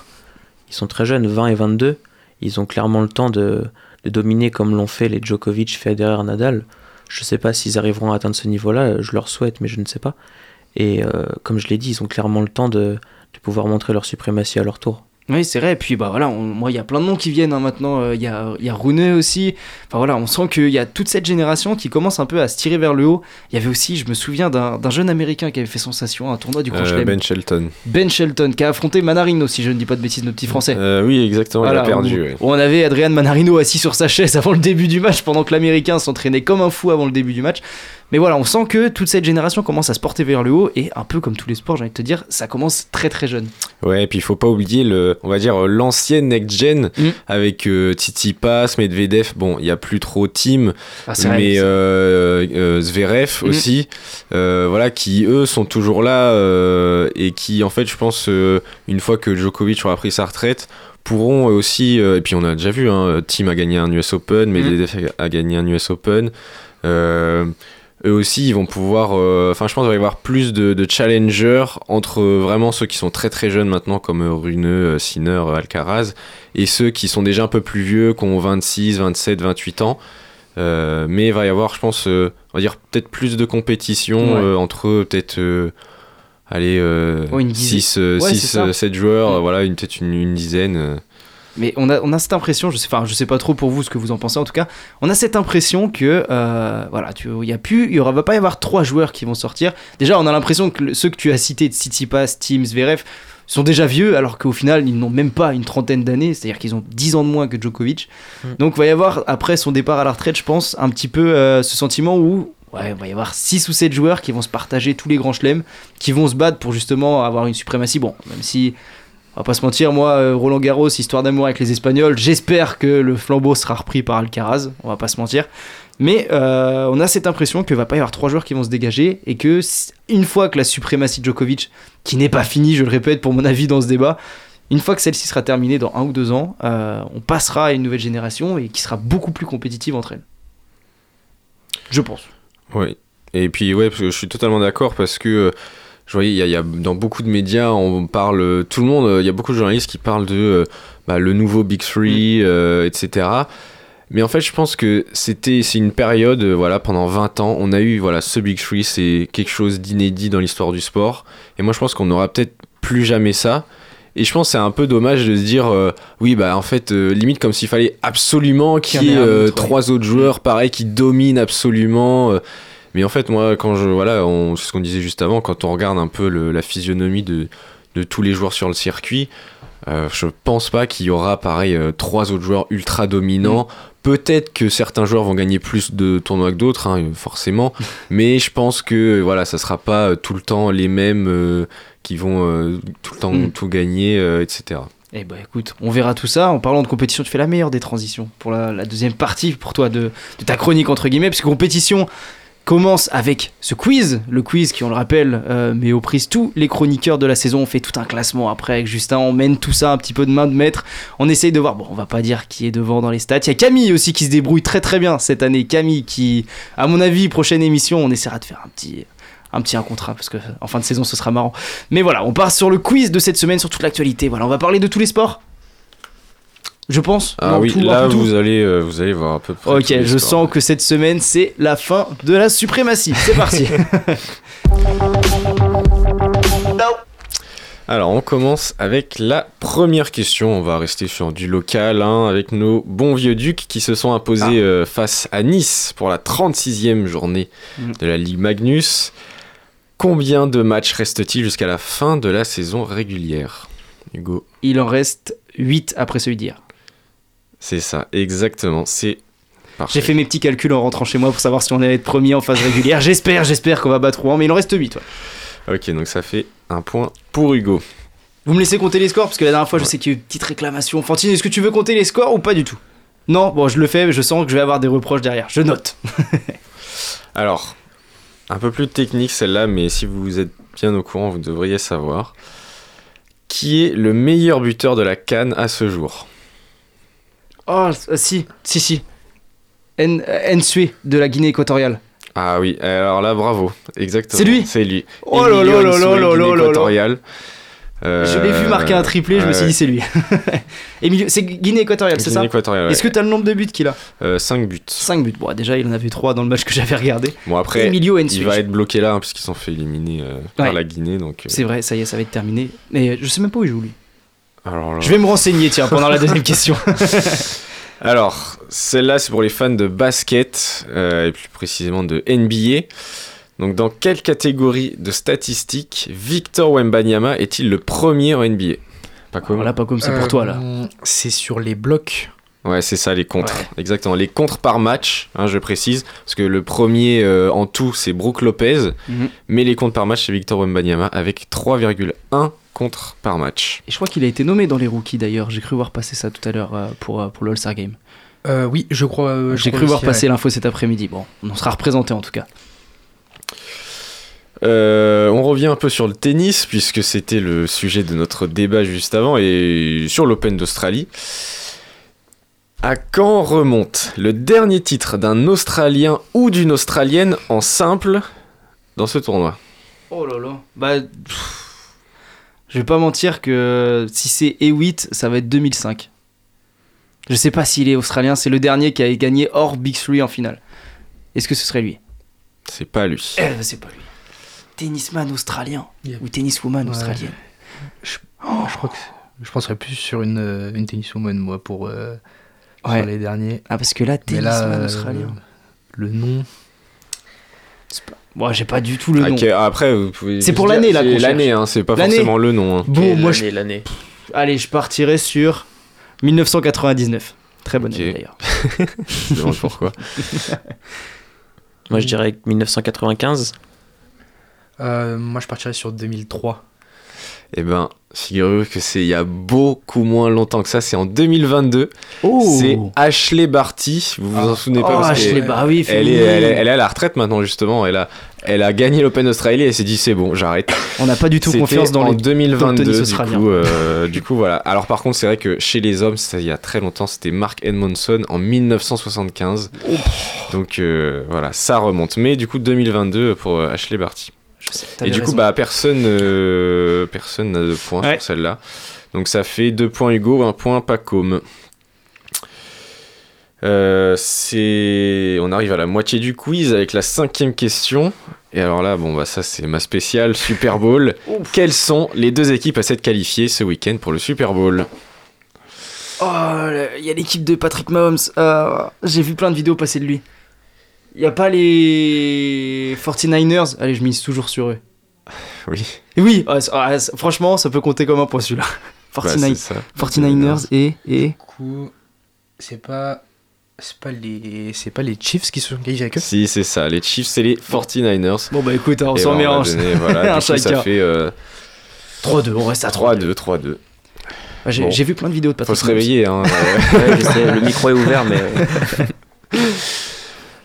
Ils sont très jeunes, 20 et 22. Ils ont clairement le temps de, de dominer comme l'ont fait les Djokovic, Federer, Nadal. Je sais pas s'ils arriveront à atteindre ce niveau-là, je leur souhaite, mais je ne sais pas. Et euh, comme je l'ai dit, ils ont clairement le temps de, de pouvoir montrer leur suprématie à leur tour. Oui, c'est vrai. Et puis, bah voilà, on- moi, il y a plein de noms qui viennent hein, maintenant. Euh, Il y, a, il y a Rune aussi. Enfin voilà, on sent qu'il y a toute cette génération qui commence un peu à se tirer vers le haut. Il y avait aussi, je me souviens d'un jeune américain qui avait fait sensation à un tournoi du Grand Euh, Chelem. Ben Shelton. Ben Shelton, qui a affronté Manarino, si je ne dis pas de bêtises, notre petit français. Euh, oui, exactement, il a perdu. où- ouais. où on avait Adrian Manarino assis sur sa chaise avant le début du match, pendant que l'américain s'entraînait comme un fou avant le début du match. Mais voilà, on sent que toute cette génération commence à se porter vers le haut, et un peu comme tous les sports, j'ai envie de te dire, ça commence très très jeune. Ouais, et puis il faut pas oublier le, on va dire l'ancienne next gen Mm. avec euh, Tsitsipas, Medvedev. Bon, il y a plus trop Team, Ah, mais euh, euh, Zverev Mm. aussi. euh, voilà, qui eux sont toujours là et qui en fait, je pense, une fois que Djokovic aura pris sa retraite pourront aussi et puis on a déjà vu hein, Team a gagné un US Open Mm. Medvedev a gagné un US Open euh, eux aussi ils vont pouvoir euh, enfin je pense qu'il va y avoir plus de, de challengers entre euh, vraiment ceux qui sont très très jeunes maintenant comme euh, Rune, euh, Sinner, Alcaraz et ceux qui sont déjà un peu plus vieux qui ont 26, 27, 28 ans Euh, mais il va y avoir je pense on va dire peut-être plus de compétition Ouais. entre peut-être allez Ouais, une dizaine. 6 Ouais, c'est ça. 7 joueurs Mm. voilà peut-être une, une dizaine. Mais on a, on a cette impression, je sais, enfin, je sais pas trop pour vous ce que vous en pensez en tout cas, on a cette impression que euh, voilà, tu, il y a plus, il y aura, va pas y avoir trois joueurs qui vont sortir. Déjà, on a l'impression que le- ceux que tu as cités, Tsitsipas, Teams, Zverev, sont déjà vieux, alors qu'au final, ils n'ont même pas une trentaine d'années, c'est-à-dire qu'ils ont 10 ans de moins que Djokovic. Mm. Donc, il va y avoir, après son départ à la retraite, je pense, un petit peu euh, ce sentiment où Ouais, il va y avoir 6 ou 7 joueurs qui vont se partager tous les grands chelems, qui vont se battre pour justement avoir une suprématie. Bon, même si, on va pas se mentir, moi, euh, Roland Garros, histoire d'amour avec les Espagnols, j'espère que le flambeau sera repris par Alcaraz, on va pas se mentir. Mais euh, on a cette impression qu'il va pas y avoir trois joueurs qui vont se dégager et que une fois que la suprématie Djokovic, qui n'est pas finie, je le répète pour mon avis dans ce débat, une fois que celle-ci sera terminée dans un ou deux ans, euh, on passera à une nouvelle génération et qui sera beaucoup plus compétitive entre elles. Je pense. Oui. Et puis ouais, parce que je suis totalement d'accord parce que je voyais, il y, a- il y a dans beaucoup de médias, on parle, tout le monde, il y a beaucoup de journalistes qui parlent de euh, bah, le nouveau Big Three, euh, etc. Mais en fait, je pense que c'était, c'est une période, euh, voilà, pendant 20 ans, on a eu, voilà, ce Big Three, c'est quelque chose d'inédit dans l'histoire du sport. Et moi, je pense qu'on n'aura peut-être plus jamais ça. Et je pense que c'est un peu dommage de se dire, euh, oui, bah en fait, euh, limite comme s'il fallait absolument qu'il y ait euh, trois autres joueurs, pareil, qui dominent absolument. Mais en fait, moi, quand je, voilà, c'est ce qu'on disait juste avant, quand on regarde un peu le- la physionomie de, de tous les joueurs sur le circuit, euh, je pense pas qu'il y aura, pareil, euh, trois autres joueurs ultra dominants. Peut-être que certains joueurs vont gagner plus de tournois que d'autres, hein, forcément. mais je pense que voilà, ça sera pas euh, tout le temps les mêmes euh, qui vont tout le temps Mm. tout gagner, etc. Eh bah écoute, on verra tout ça. En parlant de compétition, tu fais la meilleure des transitions pour la, la deuxième partie pour toi de, de ta chronique entre guillemets, puisque compétition commence avec ce quiz, le quiz qui on le rappelle euh, met aux prises tous les chroniqueurs de la saison. On fait tout un classement après avec Justin, on mène tout ça un petit peu de main de maître. On essaye de voir, bon on va pas dire qui est devant dans les stats. Il y a Camille aussi qui se débrouille très très bien cette année. Camille qui, à mon avis, prochaine émission, on essaiera de faire un petit un petit un contrat parce que en fin de saison ce sera marrant. Mais voilà, on part sur le quiz de cette semaine sur toute l'actualité. Voilà, on va parler de tous les sports. Je pense. Ah oui, tout, là vous allez, euh, vous allez voir un peu. près Ok, je sens que cette semaine c'est la fin de la suprématie. C'est parti. Alors, on commence avec la première question. On va rester sur du local, hein, avec nos bons vieux ducs qui se sont imposés Ah. euh, face à Nice pour la 36e journée Mm. de la Ligue Magnus. combien de matchs reste-t-il jusqu'à la fin de la saison régulière? Hugo Il en reste 8 après celui d'hier. C'est ça, exactement. C'est. J'ai fait mes petits calculs en rentrant chez moi pour savoir si on allait être premier en phase régulière. J'espère, j'espère qu'on va battre Rouen, mais il en reste 8. Ouais. Ok, donc ça fait un point pour Hugo. Vous me laissez compter les scores parce que la dernière fois, je sais qu'il y a eu une petite réclamation. Fantine, est-ce que tu veux compter les scores ou pas du tout? Non, bon, je le fais, mais je sens que je vais avoir des reproches derrière. Je note. Alors, un peu plus technique celle-là, mais si vous êtes bien au courant, vous devriez savoir. Qui est le meilleur buteur de la Cannes à ce jour? Oh, euh, si, si, si. N- euh, de la Guinée équatoriale. Ah oui, alors là, bravo. Exactement. C'est lui C'est lui. Oh là là là là là Guinée là là. équatoriale. Euh, Je l'ai vu marquer un triplé, je me suis dit c'est lui. Emilio- c'est Guinée équatoriale, c'est ça Guinée équatoriale, ouais. Est-ce que t'as le nombre de buts qu'il a 5 buts. 5 buts. Bon, déjà, il en avait 3 dans le match que j'avais regardé. Bon, après, Emilio il va être bloqué là, hein, puisqu'ils sont fait éliminer euh, par la Guinée. Donc, euh, C'est vrai, ça y est, ça va être terminé. Mais je sais même pas où il joue lui. Alors là- Je vais me renseigner, tiens, pendant la deuxième question. Alors, celle-là, c'est pour les fans de basket, euh, et plus précisément de NBA. Donc, dans quelle catégorie de statistiques Victor Wembanyama est-il le premier en NBA Pas comme Voilà, pas comme c'est pour toi là. Euh, C'est sur les blocs. Ouais, c'est ça, les contres. Exactement. Les contres par match, hein, je précise, parce que le premier euh, en tout, c'est Brook Lopez, Mhm. mais les contres par match, c'est Victor Wembanyama avec 3,1 par match. Et je crois qu'il a été nommé dans les rookies d'ailleurs. J'ai cru voir passer ça tout à l'heure euh, pour, euh, pour l'All-Star Game. Euh, oui, je crois. euh, J'ai cru voir aussi, passer ouais. l'info cet après-midi. Bon, on sera représenté en tout cas. Euh, on revient un peu sur le tennis, puisque c'était le sujet de notre débat juste avant, et sur l'Open d'Australie. À quand remonte le dernier titre d'un Australien ou d'une Australienne en simple dans ce tournoi? Oh là là. Bah. pff, Je vais pas mentir que si c'est E8, ça va être 2005. Je sais pas s'il est australien, c'est le dernier qui a gagné hors Big Three en finale. Est-ce que ce serait lui? C'est pas lui. Eh, c'est pas lui. Tennisman australien ou tenniswoman Ouais. australienne. Je, je crois que je penserais plus sur une, euh, une tenniswoman, moi, pour euh, sur les derniers. Ah, parce que là, tennisman euh, australien. Le nom. Moi, j'ai pas du tout le nom. Après, vous pouvez. C'est pour l'année, là, c'est L'année, hein, c'est pas forcément le nom. hein. Bon, moi, je... L'année, l'année. allez, je partirai sur 1999. Très bonne année d'ailleurs. Je me demande pourquoi. Moi, je dirais 1995. Euh, moi, je partirais sur 2003. Eh ben, figurez-vous que c'est il y a beaucoup moins longtemps que ça, c'est en 2022. Oh. C'est Ashley Barty, vous vous en souvenez pas Oh, parce Ashley oui, elle, est, elle, est, elle est à la retraite maintenant justement, elle a, elle a gagné l'Open Australie et elle s'est dit c'est bon, j'arrête. On n'a pas du tout confiance dans en les dans le 2022 tennis du coup, euh, du coup voilà. Alors par contre c'est vrai que chez les hommes, ça il y a très longtemps, c'était Mark Edmondson en 1975. Donc euh, voilà, ça remonte. Mais du coup 2022 pour euh, Ashley Barty. Je sais, Et du coup, bah, personne euh, personne n'a de points Ouais. sur celle-là. Donc ça fait 2 points Hugo, 1 point Pacôme. Euh, c'est... On arrive à la moitié du quiz avec la cinquième question. Et alors là, bon, bah, ça c'est ma spéciale Super Bowl. Quelles sont les deux équipes à s'être qualifiées ce week-end pour le Super Bowl? Oh, il y a l'équipe de Patrick Mahomes. Euh, J'ai vu plein de vidéos passer de lui. Il y a pas les 49ers. Allez, je mise toujours sur eux. Oui. Et oui, ah, ah, franchement, ça peut compter comme un point celui-là. Bah, 49 c'est ça. 49ers et, et... Du coup, c'est pas. C'est pas les. C'est pas les Chiefs qui se sont qualifiés avec eux? Si, c'est ça. Les Chiefs, c'est les 49ers. Bon bah écoute, on s'en ben, voilà, Un coup, ça fait euh, 3-2, on reste à 3-2. 3-2, 3-2. Ouais, J'ai Bon. vu plein de vidéos de Faut Patrick se réveiller, hein. Ouais, je sais, le micro est ouvert, mais.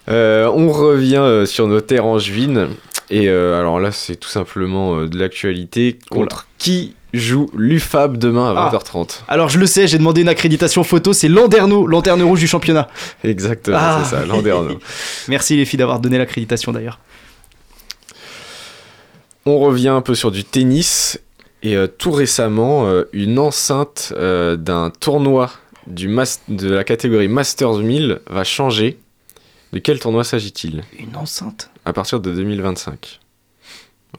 Euh, on revient euh, sur nos terres angevines. Et euh, alors là, c'est tout simplement de l'actualité. Contre qui joue l'UFAB demain à Ah. 20h30 Alors je le sais, j'ai demandé une accréditation photo, c'est Landerneau, lanterne rouge du championnat. Exactement, Ah. c'est ça, Landerneau. Merci les filles d'avoir donné l'accréditation d'ailleurs. On revient un peu sur du tennis. Et euh, tout récemment, euh, une enceinte euh, d'un tournoi du mas- de la catégorie Masters 1000 va changer. De quel tournoi s'agit-il Une enceinte À partir de 2025.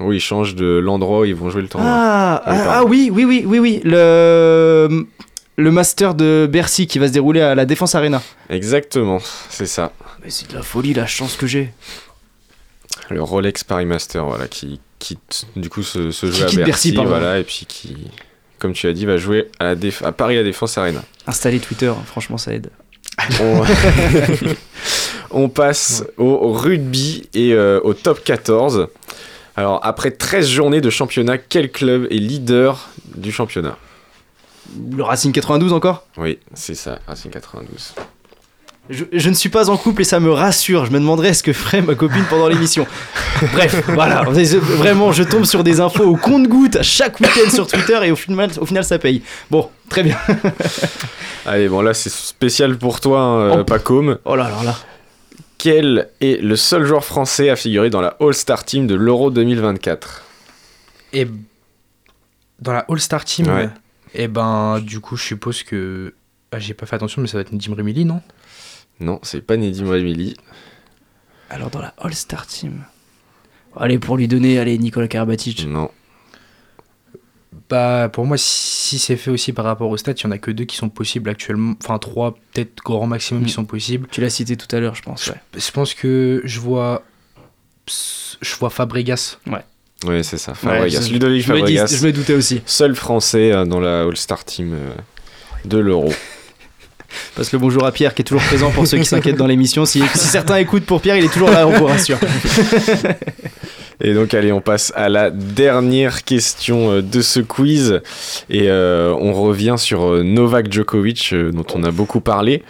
Oui, ils changent de l'endroit où ils vont jouer le tournoi. Ah, Oui, ah, pardon. ah oui, oui, oui, oui, oui. Le, le master de Bercy qui va se dérouler à la Défense Arena. Exactement, c'est ça. Mais c'est de la folie la chance que j'ai. Le Rolex Paris Master, voilà, qui, quitte du coup ce, ce jeu à quitte Bercy, Bercy, voilà, et puis qui, comme tu as dit, va jouer à, la Déf- à Paris la Défense Arena. Installer Twitter, franchement, ça aide. On, on passe au rugby et euh, au top 14. Alors, après 13 journées de championnat, quel club est leader du championnat? Le Racing 92 encore? Oui, c'est ça, Racing 92. Je, je ne suis pas en couple et ça me rassure. Je me demanderais ce que ferait ma copine pendant l'émission. Bref, voilà. Vraiment, je tombe sur des infos au compte-goutte à chaque week-end sur Twitter et au final, au final, ça paye. Bon, très bien. Allez, bon, là, c'est spécial pour toi, hein, Oh. Pacôme. Oh là là là. Quel est le seul joueur français à figurer dans la All-Star Team de l'Euro 2024 Et dans la All-Star Team, Ouais. et ben du coup, je suppose que. Ah, j'ai pas fait attention, mais ça va être Nedim Remili, non? Non, c'est pas Nedim Remili. Alors, dans la All-Star Team. Allez, pour lui donner, allez, Nicolas Karabatic. Non. Bah, pour moi, si c'est fait aussi par rapport aux stats, il y en a que deux qui sont possibles actuellement. Enfin, trois, peut-être grand maximum qui Mm. sont possibles. Tu l'as cité tout à l'heure, je pense. Ouais. Je pense que je vois. Je vois Fabregas. Ouais. Oui, c'est ça, Fabregas. je- Ludovic je me dis- Fabregas. je me doutais aussi. Seul français euh, dans la All-Star Team euh, de l'Euro. Parce que bonjour à Pierre qui est toujours présent pour ceux qui s'inquiètent dans l'émission. Si, si certains écoutent pour Pierre, il est toujours là, on vous rassure. Et donc, allez, on passe à la dernière question euh, de ce quiz. Et euh, on revient sur euh, Novak Djokovic, dont on a beaucoup parlé.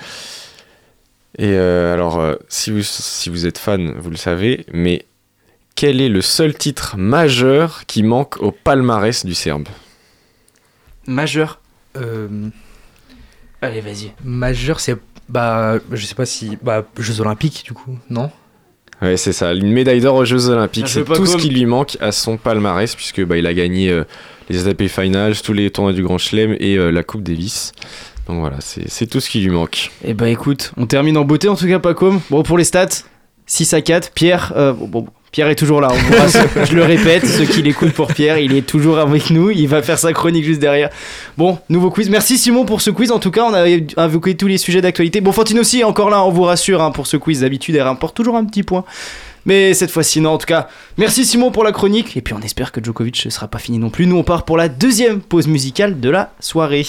Et euh, alors, si, vous, si vous êtes fan, vous le savez, mais quel est le seul titre majeur qui manque au palmarès du Serbe? Majeur. Euh, Allez, vas-y. majeur, c'est. Bah, je sais pas si. Bah, Jeux Olympiques, du coup, non? Ouais, c'est ça, une médaille d'or aux Jeux Olympiques. Ah, C'est tout ce qui lui manque à son palmarès, puisque bah, il a gagné euh, les ATP Finals, tous les tournois du Grand Chelem et euh, la Coupe Davis. Donc voilà, c'est c'est tout ce qui lui manque. Eh bah écoute, on termine en beauté en tout cas, Pacom. Bon, pour les stats, 6 à 4. Pierre, euh, bon, bon, Pierre est toujours là. on je le répète, ceux qui l'écoutent pour Pierre, il est toujours avec nous. Il va faire sa chronique juste derrière. Bon, nouveau quiz. Merci Simon pour ce quiz. En tout cas, on a évoqué tous les sujets d'actualité. Bon, Fantine aussi est encore là, on vous rassure hein, pour ce quiz. D'habitude, elle rapporte toujours un petit point. Mais cette fois-ci, non, en tout cas, merci Simon pour la chronique. Et puis on espère que Djokovic ne sera pas fini non plus. Nous, on part pour la deuxième pause musicale de la soirée.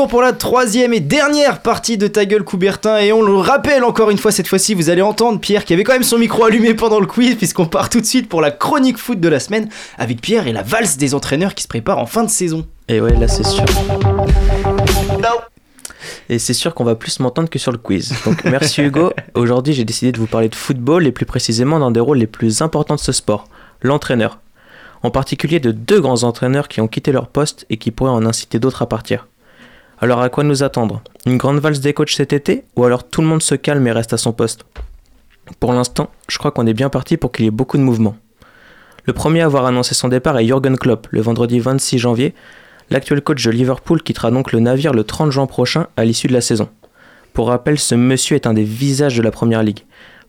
Retour pour la troisième et dernière partie de Ta gueule Coubertin et on le rappelle encore une fois cette fois-ci vous allez entendre Pierre qui avait quand même son micro allumé pendant le quiz puisqu'on part tout de suite pour la chronique foot de la semaine avec Pierre et la valse des entraîneurs qui se préparent en fin de saison. Et ouais là c'est sûr. Et c'est sûr qu'on va plus m'entendre que sur le quiz. Donc merci Hugo. Aujourd'hui j'ai décidé de vous parler de football et plus précisément d'un des rôles les plus importants de ce sport, l'entraîneur en particulier de deux grands entraîneurs qui ont quitté leur poste et qui pourraient en inciter d'autres à partir. Alors à quoi nous attendre? Une grande valse des coachs cet été? Ou alors tout le monde se calme et reste à son poste? Pour l'instant, je crois qu'on est bien parti pour qu'il y ait beaucoup de mouvements. Le premier à avoir annoncé son départ est Jürgen Klopp le vendredi 26 janvier. L'actuel coach de Liverpool quittera donc le navire le 30 juin prochain à l'issue de la saison. Pour rappel, ce monsieur est un des visages de la première ligue.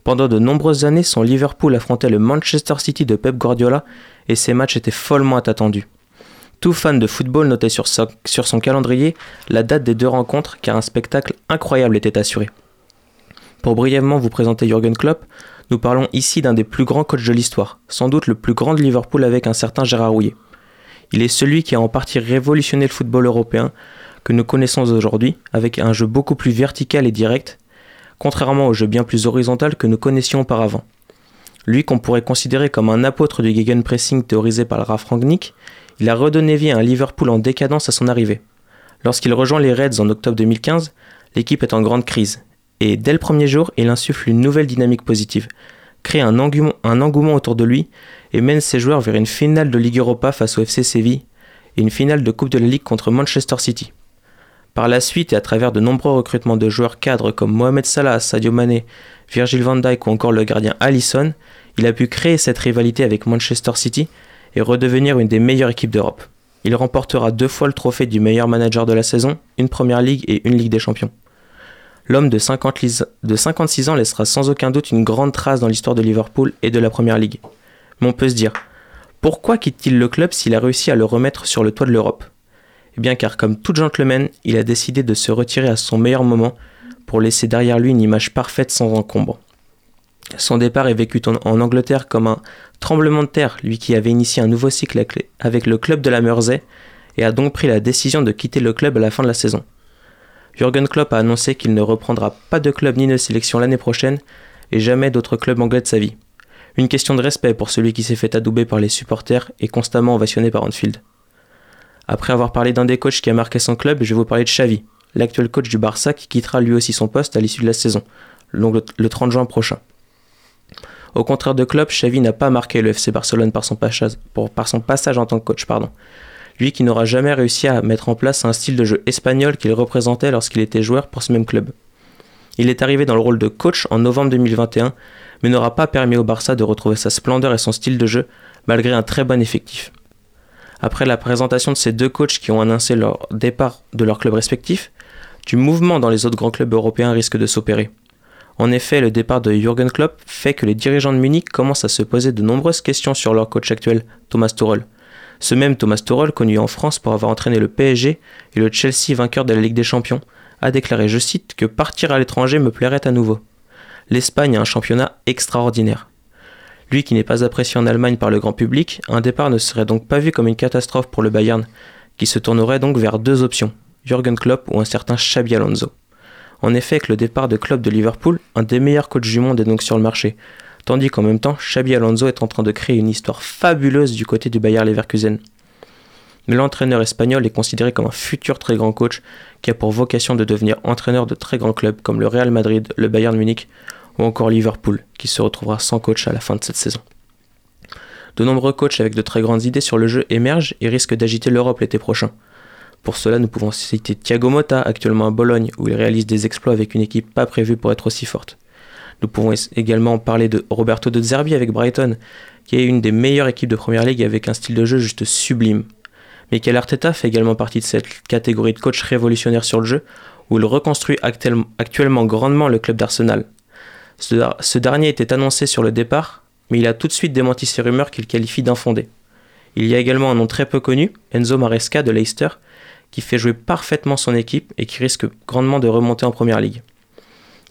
Pendant de nombreuses années, son Liverpool affrontait le Manchester City de Pep Guardiola et ces matchs étaient follement attendus. Tout fan de football notait sur, son calendrier la date des deux rencontres car un spectacle incroyable était assuré. Pour brièvement vous présenter Jürgen Klopp, nous parlons ici d'un des plus grands coachs de l'histoire, sans doute le plus grand de Liverpool avec un certain Gérard Rouillet. Il est celui qui a en partie révolutionné le football européen que nous connaissons aujourd'hui, avec un jeu beaucoup plus vertical et direct, contrairement au jeu bien plus horizontal que nous connaissions auparavant. Lui qu'on pourrait considérer comme un apôtre du gegenpressing théorisé par Ralf Rangnick, il a redonné vie à un Liverpool en décadence à son arrivée. Lorsqu'il rejoint les Reds en octobre 2015, l'équipe est en grande crise, et dès le premier jour, il insuffle une nouvelle dynamique positive, crée un engouement, autour de lui et mène ses joueurs vers une finale de Ligue Europa face au FC Séville et une finale de Coupe de la Ligue contre Manchester City. Par la suite et à travers de nombreux recrutements de joueurs cadres comme Mohamed Salah, Sadio Mané, Virgil van Dijk ou encore le gardien Allison, il a pu créer cette rivalité avec Manchester City et redevenir une des meilleures équipes d'Europe. Il remportera deux fois le trophée du meilleur manager de la saison, une Première Ligue et une Ligue des Champions. L'homme de, 56 ans laissera sans aucun doute une grande trace dans l'histoire de Liverpool et de la Première Ligue. Mais on peut se dire, pourquoi quitte-t-il le club s'il a réussi à le remettre sur le toit de l'Europe? Eh bien car comme tout gentleman, il a décidé de se retirer à son meilleur moment pour laisser derrière lui une image parfaite sans encombre. Son départ est vécu en Angleterre comme un tremblement de terre, lui qui avait initié un nouveau cycle avec le club de la Mersey et a donc pris la décision de quitter le club à la fin de la saison. Jürgen Klopp a annoncé qu'il ne reprendra pas de club ni de sélection l'année prochaine et jamais d'autre club anglais de sa vie. Une question de respect pour celui qui s'est fait adouber par les supporters et constamment ovationné par Anfield. Après avoir parlé d'un des coachs qui a marqué son club, je vais vous parler de Xavi, l'actuel coach du Barça qui quittera lui aussi son poste à l'issue de la saison, le 30 juin prochain. Au contraire de Klopp, Xavi n'a pas marqué le FC Barcelone par son, passage, en tant que coach. Lui qui n'aura jamais réussi à mettre en place un style de jeu espagnol qu'il représentait lorsqu'il était joueur pour ce même club. Il est arrivé dans le rôle de coach en novembre 2021, mais n'aura pas permis au Barça de retrouver sa splendeur et son style de jeu, malgré un très bon effectif. Après la présentation de ces deux coachs qui ont annoncé leur départ de leurs clubs respectifs, du mouvement dans les autres grands clubs européens risque de s'opérer. En effet, le départ de Jürgen Klopp fait que les dirigeants de Munich commencent à se poser de nombreuses questions sur leur coach actuel, Thomas Tuchel. Ce même Thomas Tuchel, connu en France pour avoir entraîné le PSG et le Chelsea vainqueur de la Ligue des Champions, a déclaré, je cite, que partir à l'étranger me plairait à nouveau. L'Espagne a un championnat extraordinaire. Lui qui n'est pas apprécié en Allemagne par le grand public, un départ ne serait donc pas vu comme une catastrophe pour le Bayern, qui se tournerait donc vers deux options, Jürgen Klopp ou un certain Xabi Alonso. En effet, avec le départ de Klopp de Liverpool, un des meilleurs coachs du monde est donc sur le marché, tandis qu'en même temps, Xabi Alonso est en train de créer une histoire fabuleuse du côté du Bayern Leverkusen. L'entraîneur espagnol est considéré comme un futur très grand coach qui a pour vocation de devenir entraîneur de très grands clubs comme le Real Madrid, le Bayern Munich ou encore Liverpool, qui se retrouvera sans coach à la fin de cette saison. De nombreux coachs avec de très grandes idées sur le jeu émergent et risquent d'agiter l'Europe l'été prochain. Pour cela, nous pouvons citer Thiago Motta, actuellement à Bologne, où il réalise des exploits avec une équipe pas prévue pour être aussi forte. Nous pouvons également parler de Roberto De Zerbi avec Brighton, qui est une des meilleures équipes de Première Ligue avec un style de jeu juste sublime. Mikel Arteta fait également partie de cette catégorie de coach révolutionnaire sur le jeu, où il reconstruit actuellement grandement le club d'Arsenal, ce, dernier était annoncé sur le départ, mais il a tout de suite démenti ces rumeurs qu'il qualifie d'infondées. Il y a également un nom très peu connu, Enzo Maresca de Leicester, qui fait jouer parfaitement son équipe et qui risque grandement de remonter en première ligue.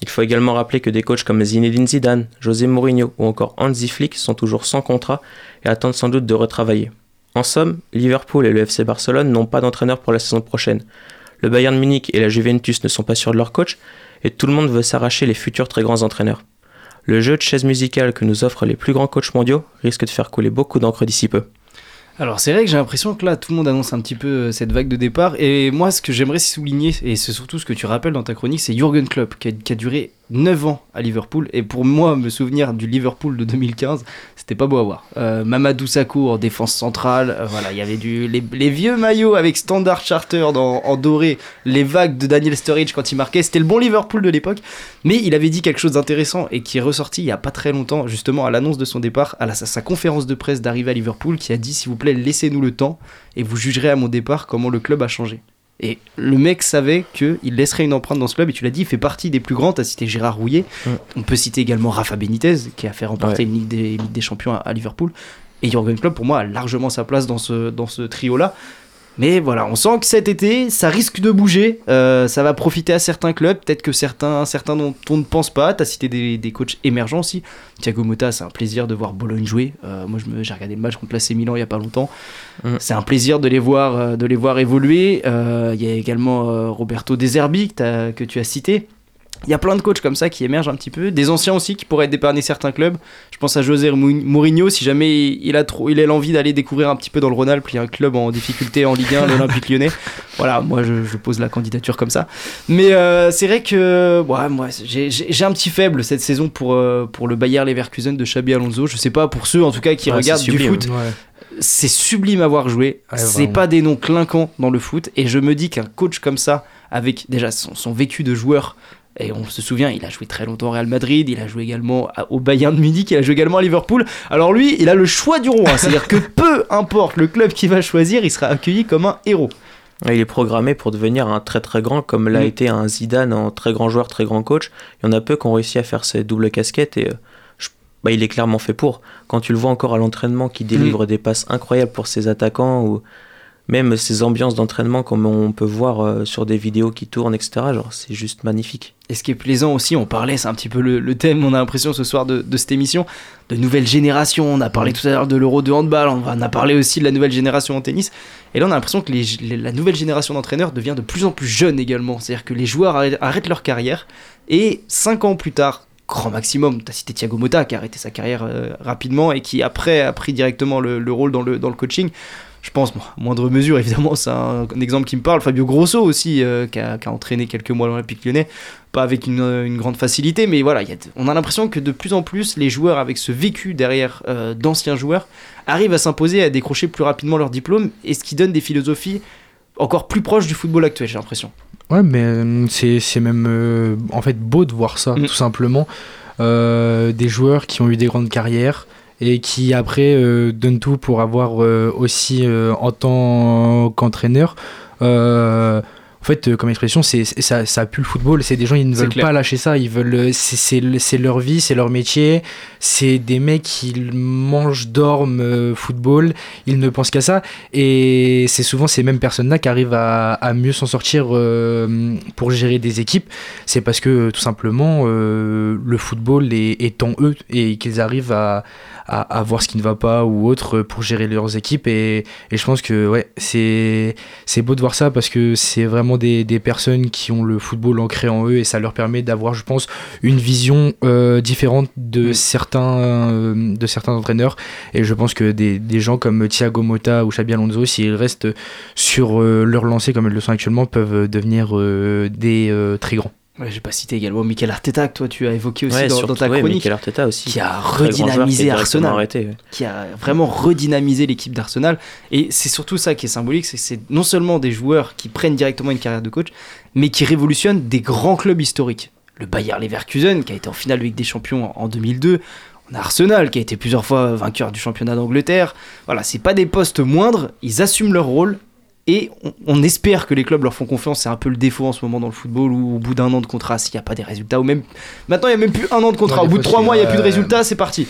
Il faut également rappeler que des coachs comme Zinedine Zidane, José Mourinho ou encore Hansi Flick sont toujours sans contrat et attendent sans doute de retravailler. En somme, Liverpool et le FC Barcelone n'ont pas d'entraîneur pour la saison prochaine. Le Bayern Munich et la Juventus ne sont pas sûrs de leur coach, et tout le monde veut s'arracher les futurs très grands entraîneurs. Le jeu de chaise musicale que nous offrent les plus grands coachs mondiaux risque de faire couler beaucoup d'encre d'ici peu. Alors c'est vrai que j'ai l'impression que là tout le monde annonce un petit peu euh, cette vague de départ. Et moi ce que j'aimerais souligner et c'est surtout ce que tu rappelles dans ta chronique c'est Jürgen Klopp qui a, qui a duré 9 ans à Liverpool et pour moi me souvenir du Liverpool de 2015 c'était pas beau à voir. Euh, Mamadou Sakho en défense centrale, euh, voilà il y avait du les, vieux maillots avec Standard Charter dans, en doré, les vagues de Daniel Sturridge quand il marquait, c'était le bon Liverpool de l'époque. Mais il avait dit quelque chose d'intéressant et qui est ressorti il y a pas très longtemps justement à l'annonce de son départ, à sa, sa conférence de presse d'arrivée à Liverpool qui a dit s'il vous plaît laissez-nous le temps et vous jugerez à mon départ comment le club a changé. Et le mec savait qu'il laisserait une empreinte dans ce club, et tu l'as dit, il fait partie des plus grands. Tu as cité Gérard Rouillet. On peut citer également Rafa Benitez, qui a fait remporter une Ligue des, Ligue des Champions à, à Liverpool. Et Jurgen Klopp, pour moi, a largement sa place dans ce, dans ce trio-là. Mais voilà, on sent que cet été, ça risque de bouger. Euh, ça va profiter à certains clubs, peut-être que certains, certains dont on ne pense pas. Tu as cité des, des coachs émergents aussi. Thiago Motta, c'est un plaisir de voir Bologne jouer. Euh, moi, j'ai regardé le match contre l'AC Milan il y a pas longtemps. Mm. C'est un plaisir de les voir, euh, de les voir évoluer. Euh, Il y a également Roberto De Zerbi que, t'as- que tu as cité. Il y a plein de coachs comme ça qui émergent un petit peu, des anciens aussi qui pourraient dépanner certains clubs. Je pense à José Mou- Mourinho, si jamais il a trop, il a l'envie d'aller découvrir un petit peu dans le Rhône-Alpes, il y a un club en difficulté en Ligue 1, l'Olympique Lyonnais. Voilà, moi je, je pose la candidature comme ça. Mais euh, c'est vrai que ouais, moi j'ai- un petit faible cette saison pour, euh, pour le Bayer Leverkusen de Xabi Alonso. Je sais pas pour ceux en tout cas qui Ouais, regardent du sublime. foot Ouais. c'est sublime à voir jouer. Ouais, c'est pas des noms clinquants dans le foot. Et je me dis qu'un coach comme ça, avec déjà son, son vécu de joueur, et on se souvient, il a joué très longtemps au Real Madrid, il a joué également à- au Bayern de Munich, il a joué également à Liverpool. Alors lui, il a le choix du roi. C'est-à-dire que peu importe le club qu'il va choisir, il sera accueilli comme un héros. Il est programmé pour devenir un très très grand, comme l'a Mm. été un Zidane, un très grand joueur, très grand coach. Il y en a peu qui ont réussi à faire ces doubles casquettes et euh, je- bah, il est clairement fait pour. Quand tu le vois encore à l'entraînement qui délivre des passes incroyables pour ses attaquants ou même ces ambiances d'entraînement comme on peut voir euh, sur des vidéos qui tournent, etc. Genre, c'est juste magnifique. Et ce qui est plaisant aussi, on parlait, c'est un petit peu le, thème, on a l'impression ce soir de, cette émission, de nouvelle génération. On a parlé tout à l'heure de l'euro de handball, on a parlé aussi de la nouvelle génération en tennis. Et là, on a l'impression que la nouvelle génération d'entraîneurs devient de plus en plus jeune également. C'est-à-dire que les joueurs arrêtent, leur carrière et 5 ans plus tard, grand maximum, tu as cité Thiago Motta qui a arrêté sa carrière euh, rapidement et qui après a pris directement le, le rôle dans le, dans le coaching. Je pense, bon, à moindre mesure, évidemment, c'est un, un exemple qui me parle. Fabio Grosso aussi, euh, qui, a, qui a entraîné quelques mois à l'Olympique lyonnais, pas avec une, euh, une grande facilité, mais voilà, il y a- on a l'impression que de plus en plus, les joueurs avec ce vécu derrière euh, d'anciens joueurs arrivent à s'imposer, à décrocher plus rapidement leur diplôme, et ce qui donne des philosophies encore plus proches du football actuel, j'ai l'impression. Ouais, mais euh, c'est c'est même en fait beau de voir ça, Mm. tout simplement. Des joueurs qui ont eu des grandes carrières et qui après euh, donnent tout pour avoir euh, aussi euh, en tant qu'entraîneur. En fait, euh, comme expression, c'est ça, ça pue le football. C'est des gens, ils ne veulent clair. pas lâcher ça. Ils veulent, euh, c'est- leur vie, c'est leur métier. C'est des mecs qui mangent, dorment euh, football. Ils ne pensent qu'à ça. Et c'est souvent ces mêmes personnes-là qui arrivent à, à mieux s'en sortir euh, pour gérer des équipes. C'est parce que tout simplement euh, le football est, est en eux et qu'ils arrivent à, à, à voir ce qui ne va pas ou autre pour gérer leurs équipes. Et, et je pense que ouais, c'est beau de voir ça parce que c'est vraiment des, des personnes qui ont le football ancré en eux et ça leur permet d'avoir, je pense, une vision euh, différente de, certains, euh, de certains entraîneurs. Et je pense que des, des gens comme Thiago Motta ou Xabi Alonso, s'ils restent sur euh, leur lancée comme ils le sont actuellement, peuvent devenir des très grands. Ouais, J'ai pas cité également Michael Arteta, que toi tu as évoqué aussi Ouais, dans, surtout, dans ta ouais, chronique. Mikel Arteta aussi. qui a qui redynamisé directement Arsenal. arrêté, qui a vraiment redynamisé l'équipe d'Arsenal. Et c'est surtout ça qui est symbolique, c'est que c'est non seulement des joueurs qui prennent directement une carrière de coach, mais qui révolutionnent des grands clubs historiques. Le Bayer Leverkusen, qui a été en finale de Ligue des Champions en 2002. On a Arsenal, qui a été plusieurs fois vainqueur du championnat d'Angleterre. Voilà, c'est pas des postes moindres, ils assument leur rôle. Et on, on espère que les clubs leur font confiance. C'est un peu le défaut en ce moment dans le football où au bout d'un an de contrat, s'il n'y a pas des résultats, ou même maintenant il n'y a même plus un an de contrat. Au bout de trois mois, il n'y a plus de résultats, c'est parti.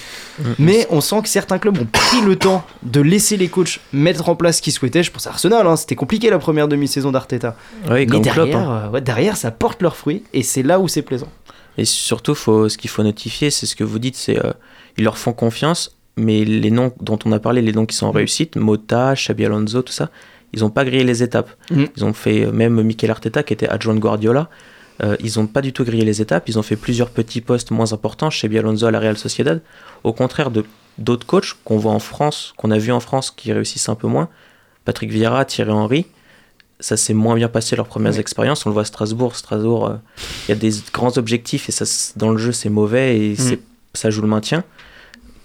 Mais on sent que certains clubs ont pris le temps de laisser les coachs mettre en place ce qu'ils souhaitaient. Je pense à Arsenal, hein, c'était compliqué la première demi-saison d'Arteta. Oui, Mais comme derrière, Klopp, hein. euh, ouais, derrière, ça porte leurs fruits et c'est là où c'est plaisant. Et surtout, faut, ce qu'il faut notifier, c'est ce que vous dites, c'est euh, ils leur font confiance, mais les noms dont on a parlé, les noms qui sont en réussite, Mota, Xabi Alonso, tout ça, ils n'ont pas grillé les étapes. Mhm. Ils ont fait, euh, même Mikel Arteta, qui était adjoint de Guardiola, euh, ils n'ont pas du tout grillé les étapes. Ils ont fait plusieurs petits postes moins importants chez Alonso à la Real Sociedad. Au contraire de d'autres coachs qu'on voit en France, qu'on a vu en France, qui réussissent un peu moins. Patrick Vieira, Thierry Henry, ça s'est moins bien passé leurs premières expériences. On le voit à Strasbourg. Strasbourg, euh, il y a des grands objectifs et ça, dans le jeu, c'est mauvais et c'est- ça joue le maintien.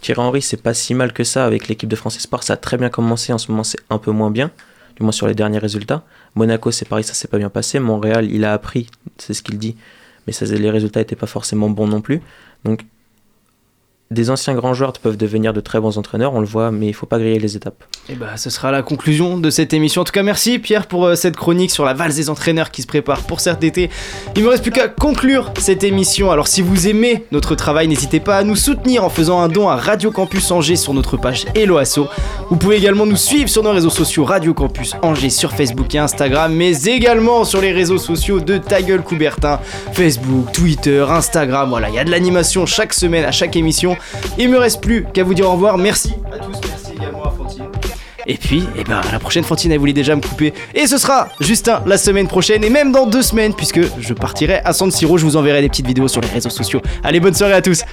Thierry Henry, c'est pas si mal que ça avec l'équipe de France Espoir. Ça a très bien commencé. En ce moment, c'est un peu moins bien, du moins sur les derniers résultats. Monaco, c'est pareil, ça s'est pas bien passé. Montréal, il a appris, c'est ce qu'il dit, mais les résultats n'étaient pas forcément bons non plus. Donc, des anciens grands joueurs peuvent devenir de très bons entraîneurs, on le voit, mais il faut pas griller les étapes. Et bah, ce sera la conclusion de cette émission. En tout cas, merci Pierre pour euh, cette chronique sur la valse des entraîneurs qui se prépare pour cet été. Il me reste plus qu'à conclure cette émission. Alors, si vous aimez notre travail, n'hésitez pas à nous soutenir en faisant un don à Radio Campus Angers sur notre page Hello. Vous pouvez également nous suivre sur nos réseaux sociaux Radio Campus Angers sur Facebook et Instagram, mais également sur les réseaux sociaux de Ta Gueule Coubertin, Facebook, Twitter, Instagram. Voilà, il y a de l'animation chaque semaine à chaque émission. Il me reste plus qu'à vous dire au revoir. Merci à tous, merci également à Fantine. Et puis, eh ben, la prochaine Fantine, elle voulait déjà me couper. Et ce sera Justin la semaine prochaine et même dans deux semaines, puisque je partirai à San Siro. Je vous enverrai des petites vidéos sur les réseaux sociaux. Allez, bonne soirée à tous.